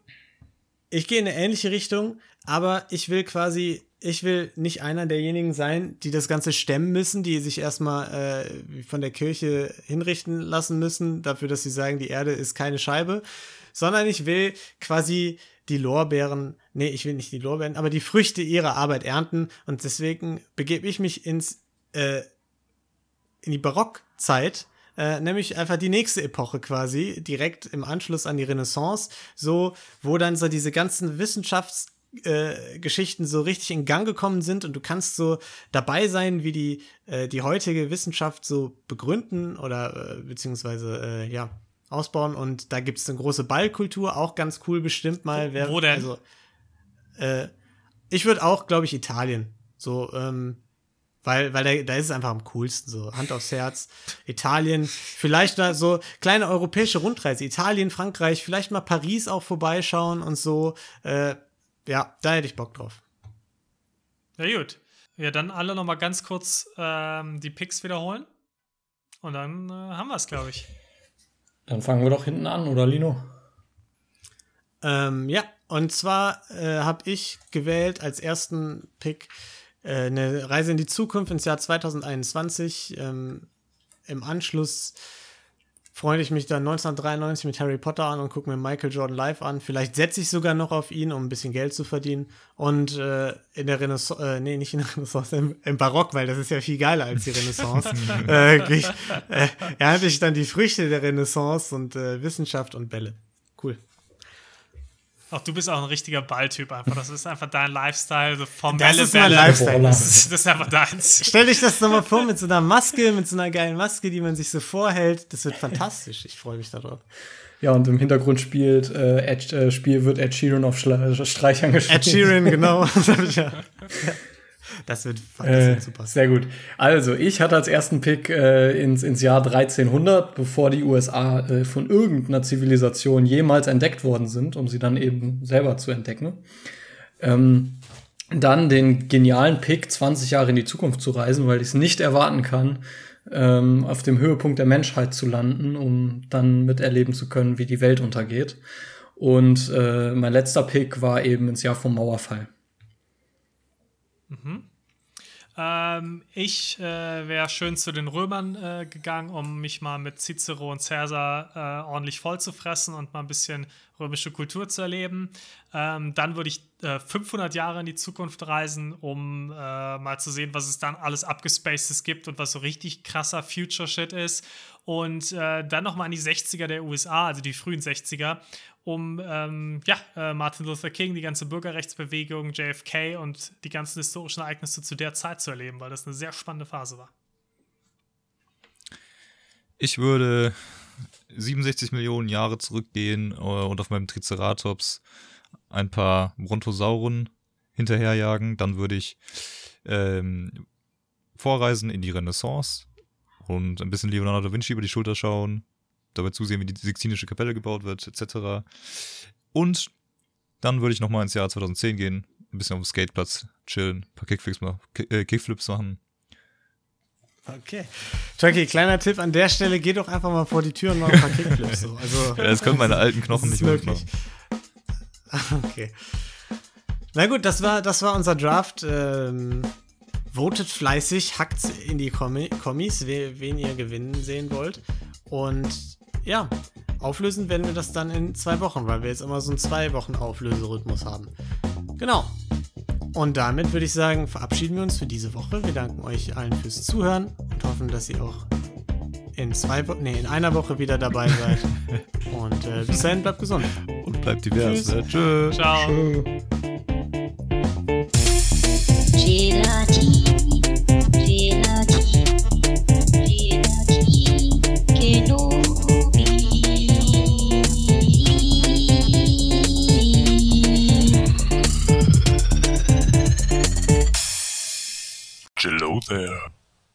ich gehe in eine ähnliche Richtung, aber ich will quasi, ich will nicht einer derjenigen sein, die das Ganze stemmen müssen, die sich erstmal äh, von der Kirche hinrichten lassen müssen, dafür, dass sie sagen, die Erde ist keine Scheibe, sondern ich will quasi die Lorbeeren, nee, ich will nicht die Lorbeeren, aber die Früchte ihrer Arbeit ernten. Und deswegen begebe ich mich ins, äh, in die Barockzeit, äh, nämlich einfach die nächste Epoche quasi, direkt im Anschluss an die Renaissance, so, wo dann so diese ganzen Wissenschafts- äh, Geschichten so richtig in Gang gekommen sind und du kannst so dabei sein, wie die, äh, die heutige Wissenschaft so begründen oder äh, beziehungsweise äh, ja, ausbauen. Und da gibt es eine große Ballkultur, auch ganz cool bestimmt mal. Wo- wo denn? Also, äh, ich würde auch, glaube ich, Italien. So, ähm, weil, weil da, da ist es einfach am coolsten, so Hand aufs Herz. Italien, vielleicht da so kleine europäische Rundreise. Italien, Frankreich, vielleicht mal Paris auch vorbeischauen und so. Äh, ja, da hätte ich Bock drauf. Ja, gut. Ja, dann alle noch mal ganz kurz ähm, die Picks wiederholen. Und dann äh, haben wir es, glaube ich. Dann fangen wir doch hinten an, oder Lino? Ähm, ja, und zwar äh, habe ich gewählt als ersten Pick äh, eine Reise in die Zukunft ins Jahr 2021. Ähm, Im Anschluss freue ich mich dann 1993 mit Harry Potter an und gucke mir Michael Jordan live an. Vielleicht setze ich sogar noch auf ihn, um ein bisschen Geld zu verdienen. Und äh, in der Renaissance, äh, nee, nicht in der Renaissance, im, im Barock, weil das ist ja viel geiler als die Renaissance. äh, ich, äh, ernte ich dann die Früchte der Renaissance und äh, Wissenschaft und Bälle. Cool. Auch du bist auch ein richtiger Balltyp einfach. Das ist einfach dein Lifestyle. So vom Das ist mein Bälle. Lifestyle. Das ist, das ist einfach deins. Stell dich das nochmal vor mit so einer Maske, mit so einer geilen Maske, die man sich so vorhält. Das wird fantastisch. Ich freue mich darauf. Ja, und im Hintergrund spielt äh, Ed, äh, Spiel wird Ed Sheeran auf Schla Streichern gespielt. Ed Sheeran, genau. Ich ja. Das wird, Äh, super. sehr gut. Also, ich hatte als ersten Pick äh, ins, ins Jahr 1300, bevor die USA äh, von irgendeiner Zivilisation jemals entdeckt worden sind, um sie dann eben selber zu entdecken. Ähm, dann den genialen Pick, 20 Jahre in die Zukunft zu reisen, weil ich es nicht erwarten kann, ähm, auf dem Höhepunkt der Menschheit zu landen, um dann miterleben zu können, wie die Welt untergeht. Und äh, mein letzter Pick war eben ins Jahr vom Mauerfall. Ähm, ich äh, wäre schön zu den Römern äh, gegangen, um mich mal mit Cicero und Caesar äh, ordentlich voll zu fressen und mal ein bisschen römische Kultur zu erleben. Ähm, dann würde ich äh, 500 Jahre in die Zukunft reisen, um äh, mal zu sehen, was es dann alles abgespacedes gibt und was so richtig krasser Future-Shit ist. Und äh, dann nochmal in die 60er der USA, also die frühen 60er, um ähm, ja, äh, Martin Luther King, die ganze Bürgerrechtsbewegung, JFK und die ganzen historischen Ereignisse zu der Zeit zu erleben, weil das eine sehr spannende Phase war. Ich würde 67 Millionen Jahre zurückgehen äh, und auf meinem Triceratops ein paar Brontosauren hinterherjagen. Dann würde ich ähm, vorreisen in die Renaissance und ein bisschen Leonardo da Vinci über die Schulter schauen, dabei zusehen, wie die Sixtinische Kapelle gebaut wird, etc. Und dann würde ich nochmal ins Jahr 2010 gehen, ein bisschen auf dem Skateplatz chillen, ein paar Kickflips, ma- Ki- äh, Kickflips machen. Okay. Chucky, kleiner Tipp an der Stelle, geh doch einfach mal vor die Tür und mach ein paar Kickflips. So. Also, Ja, das können meine alten Knochen nicht mehr möglich. Okay. Na gut, das war, das war unser Draft. Ähm, votet fleißig, hackt in die Kommi Kommis, we wen ihr gewinnen sehen wollt. Und ja, auflösen werden wir das dann in zwei Wochen, weil wir jetzt immer so einen zwei Wochen Auflöserhythmus haben. Genau. Und damit würde ich sagen, verabschieden wir uns für diese Woche. Wir danken euch allen fürs Zuhören und hoffen, dass ihr auch in zwei Wo nee, in einer Woche wieder dabei seid. und äh, bis dahin bleibt gesund. Und bleibt divers. Tschüss. Ne? Tschüss. Ciao. Gelati, there.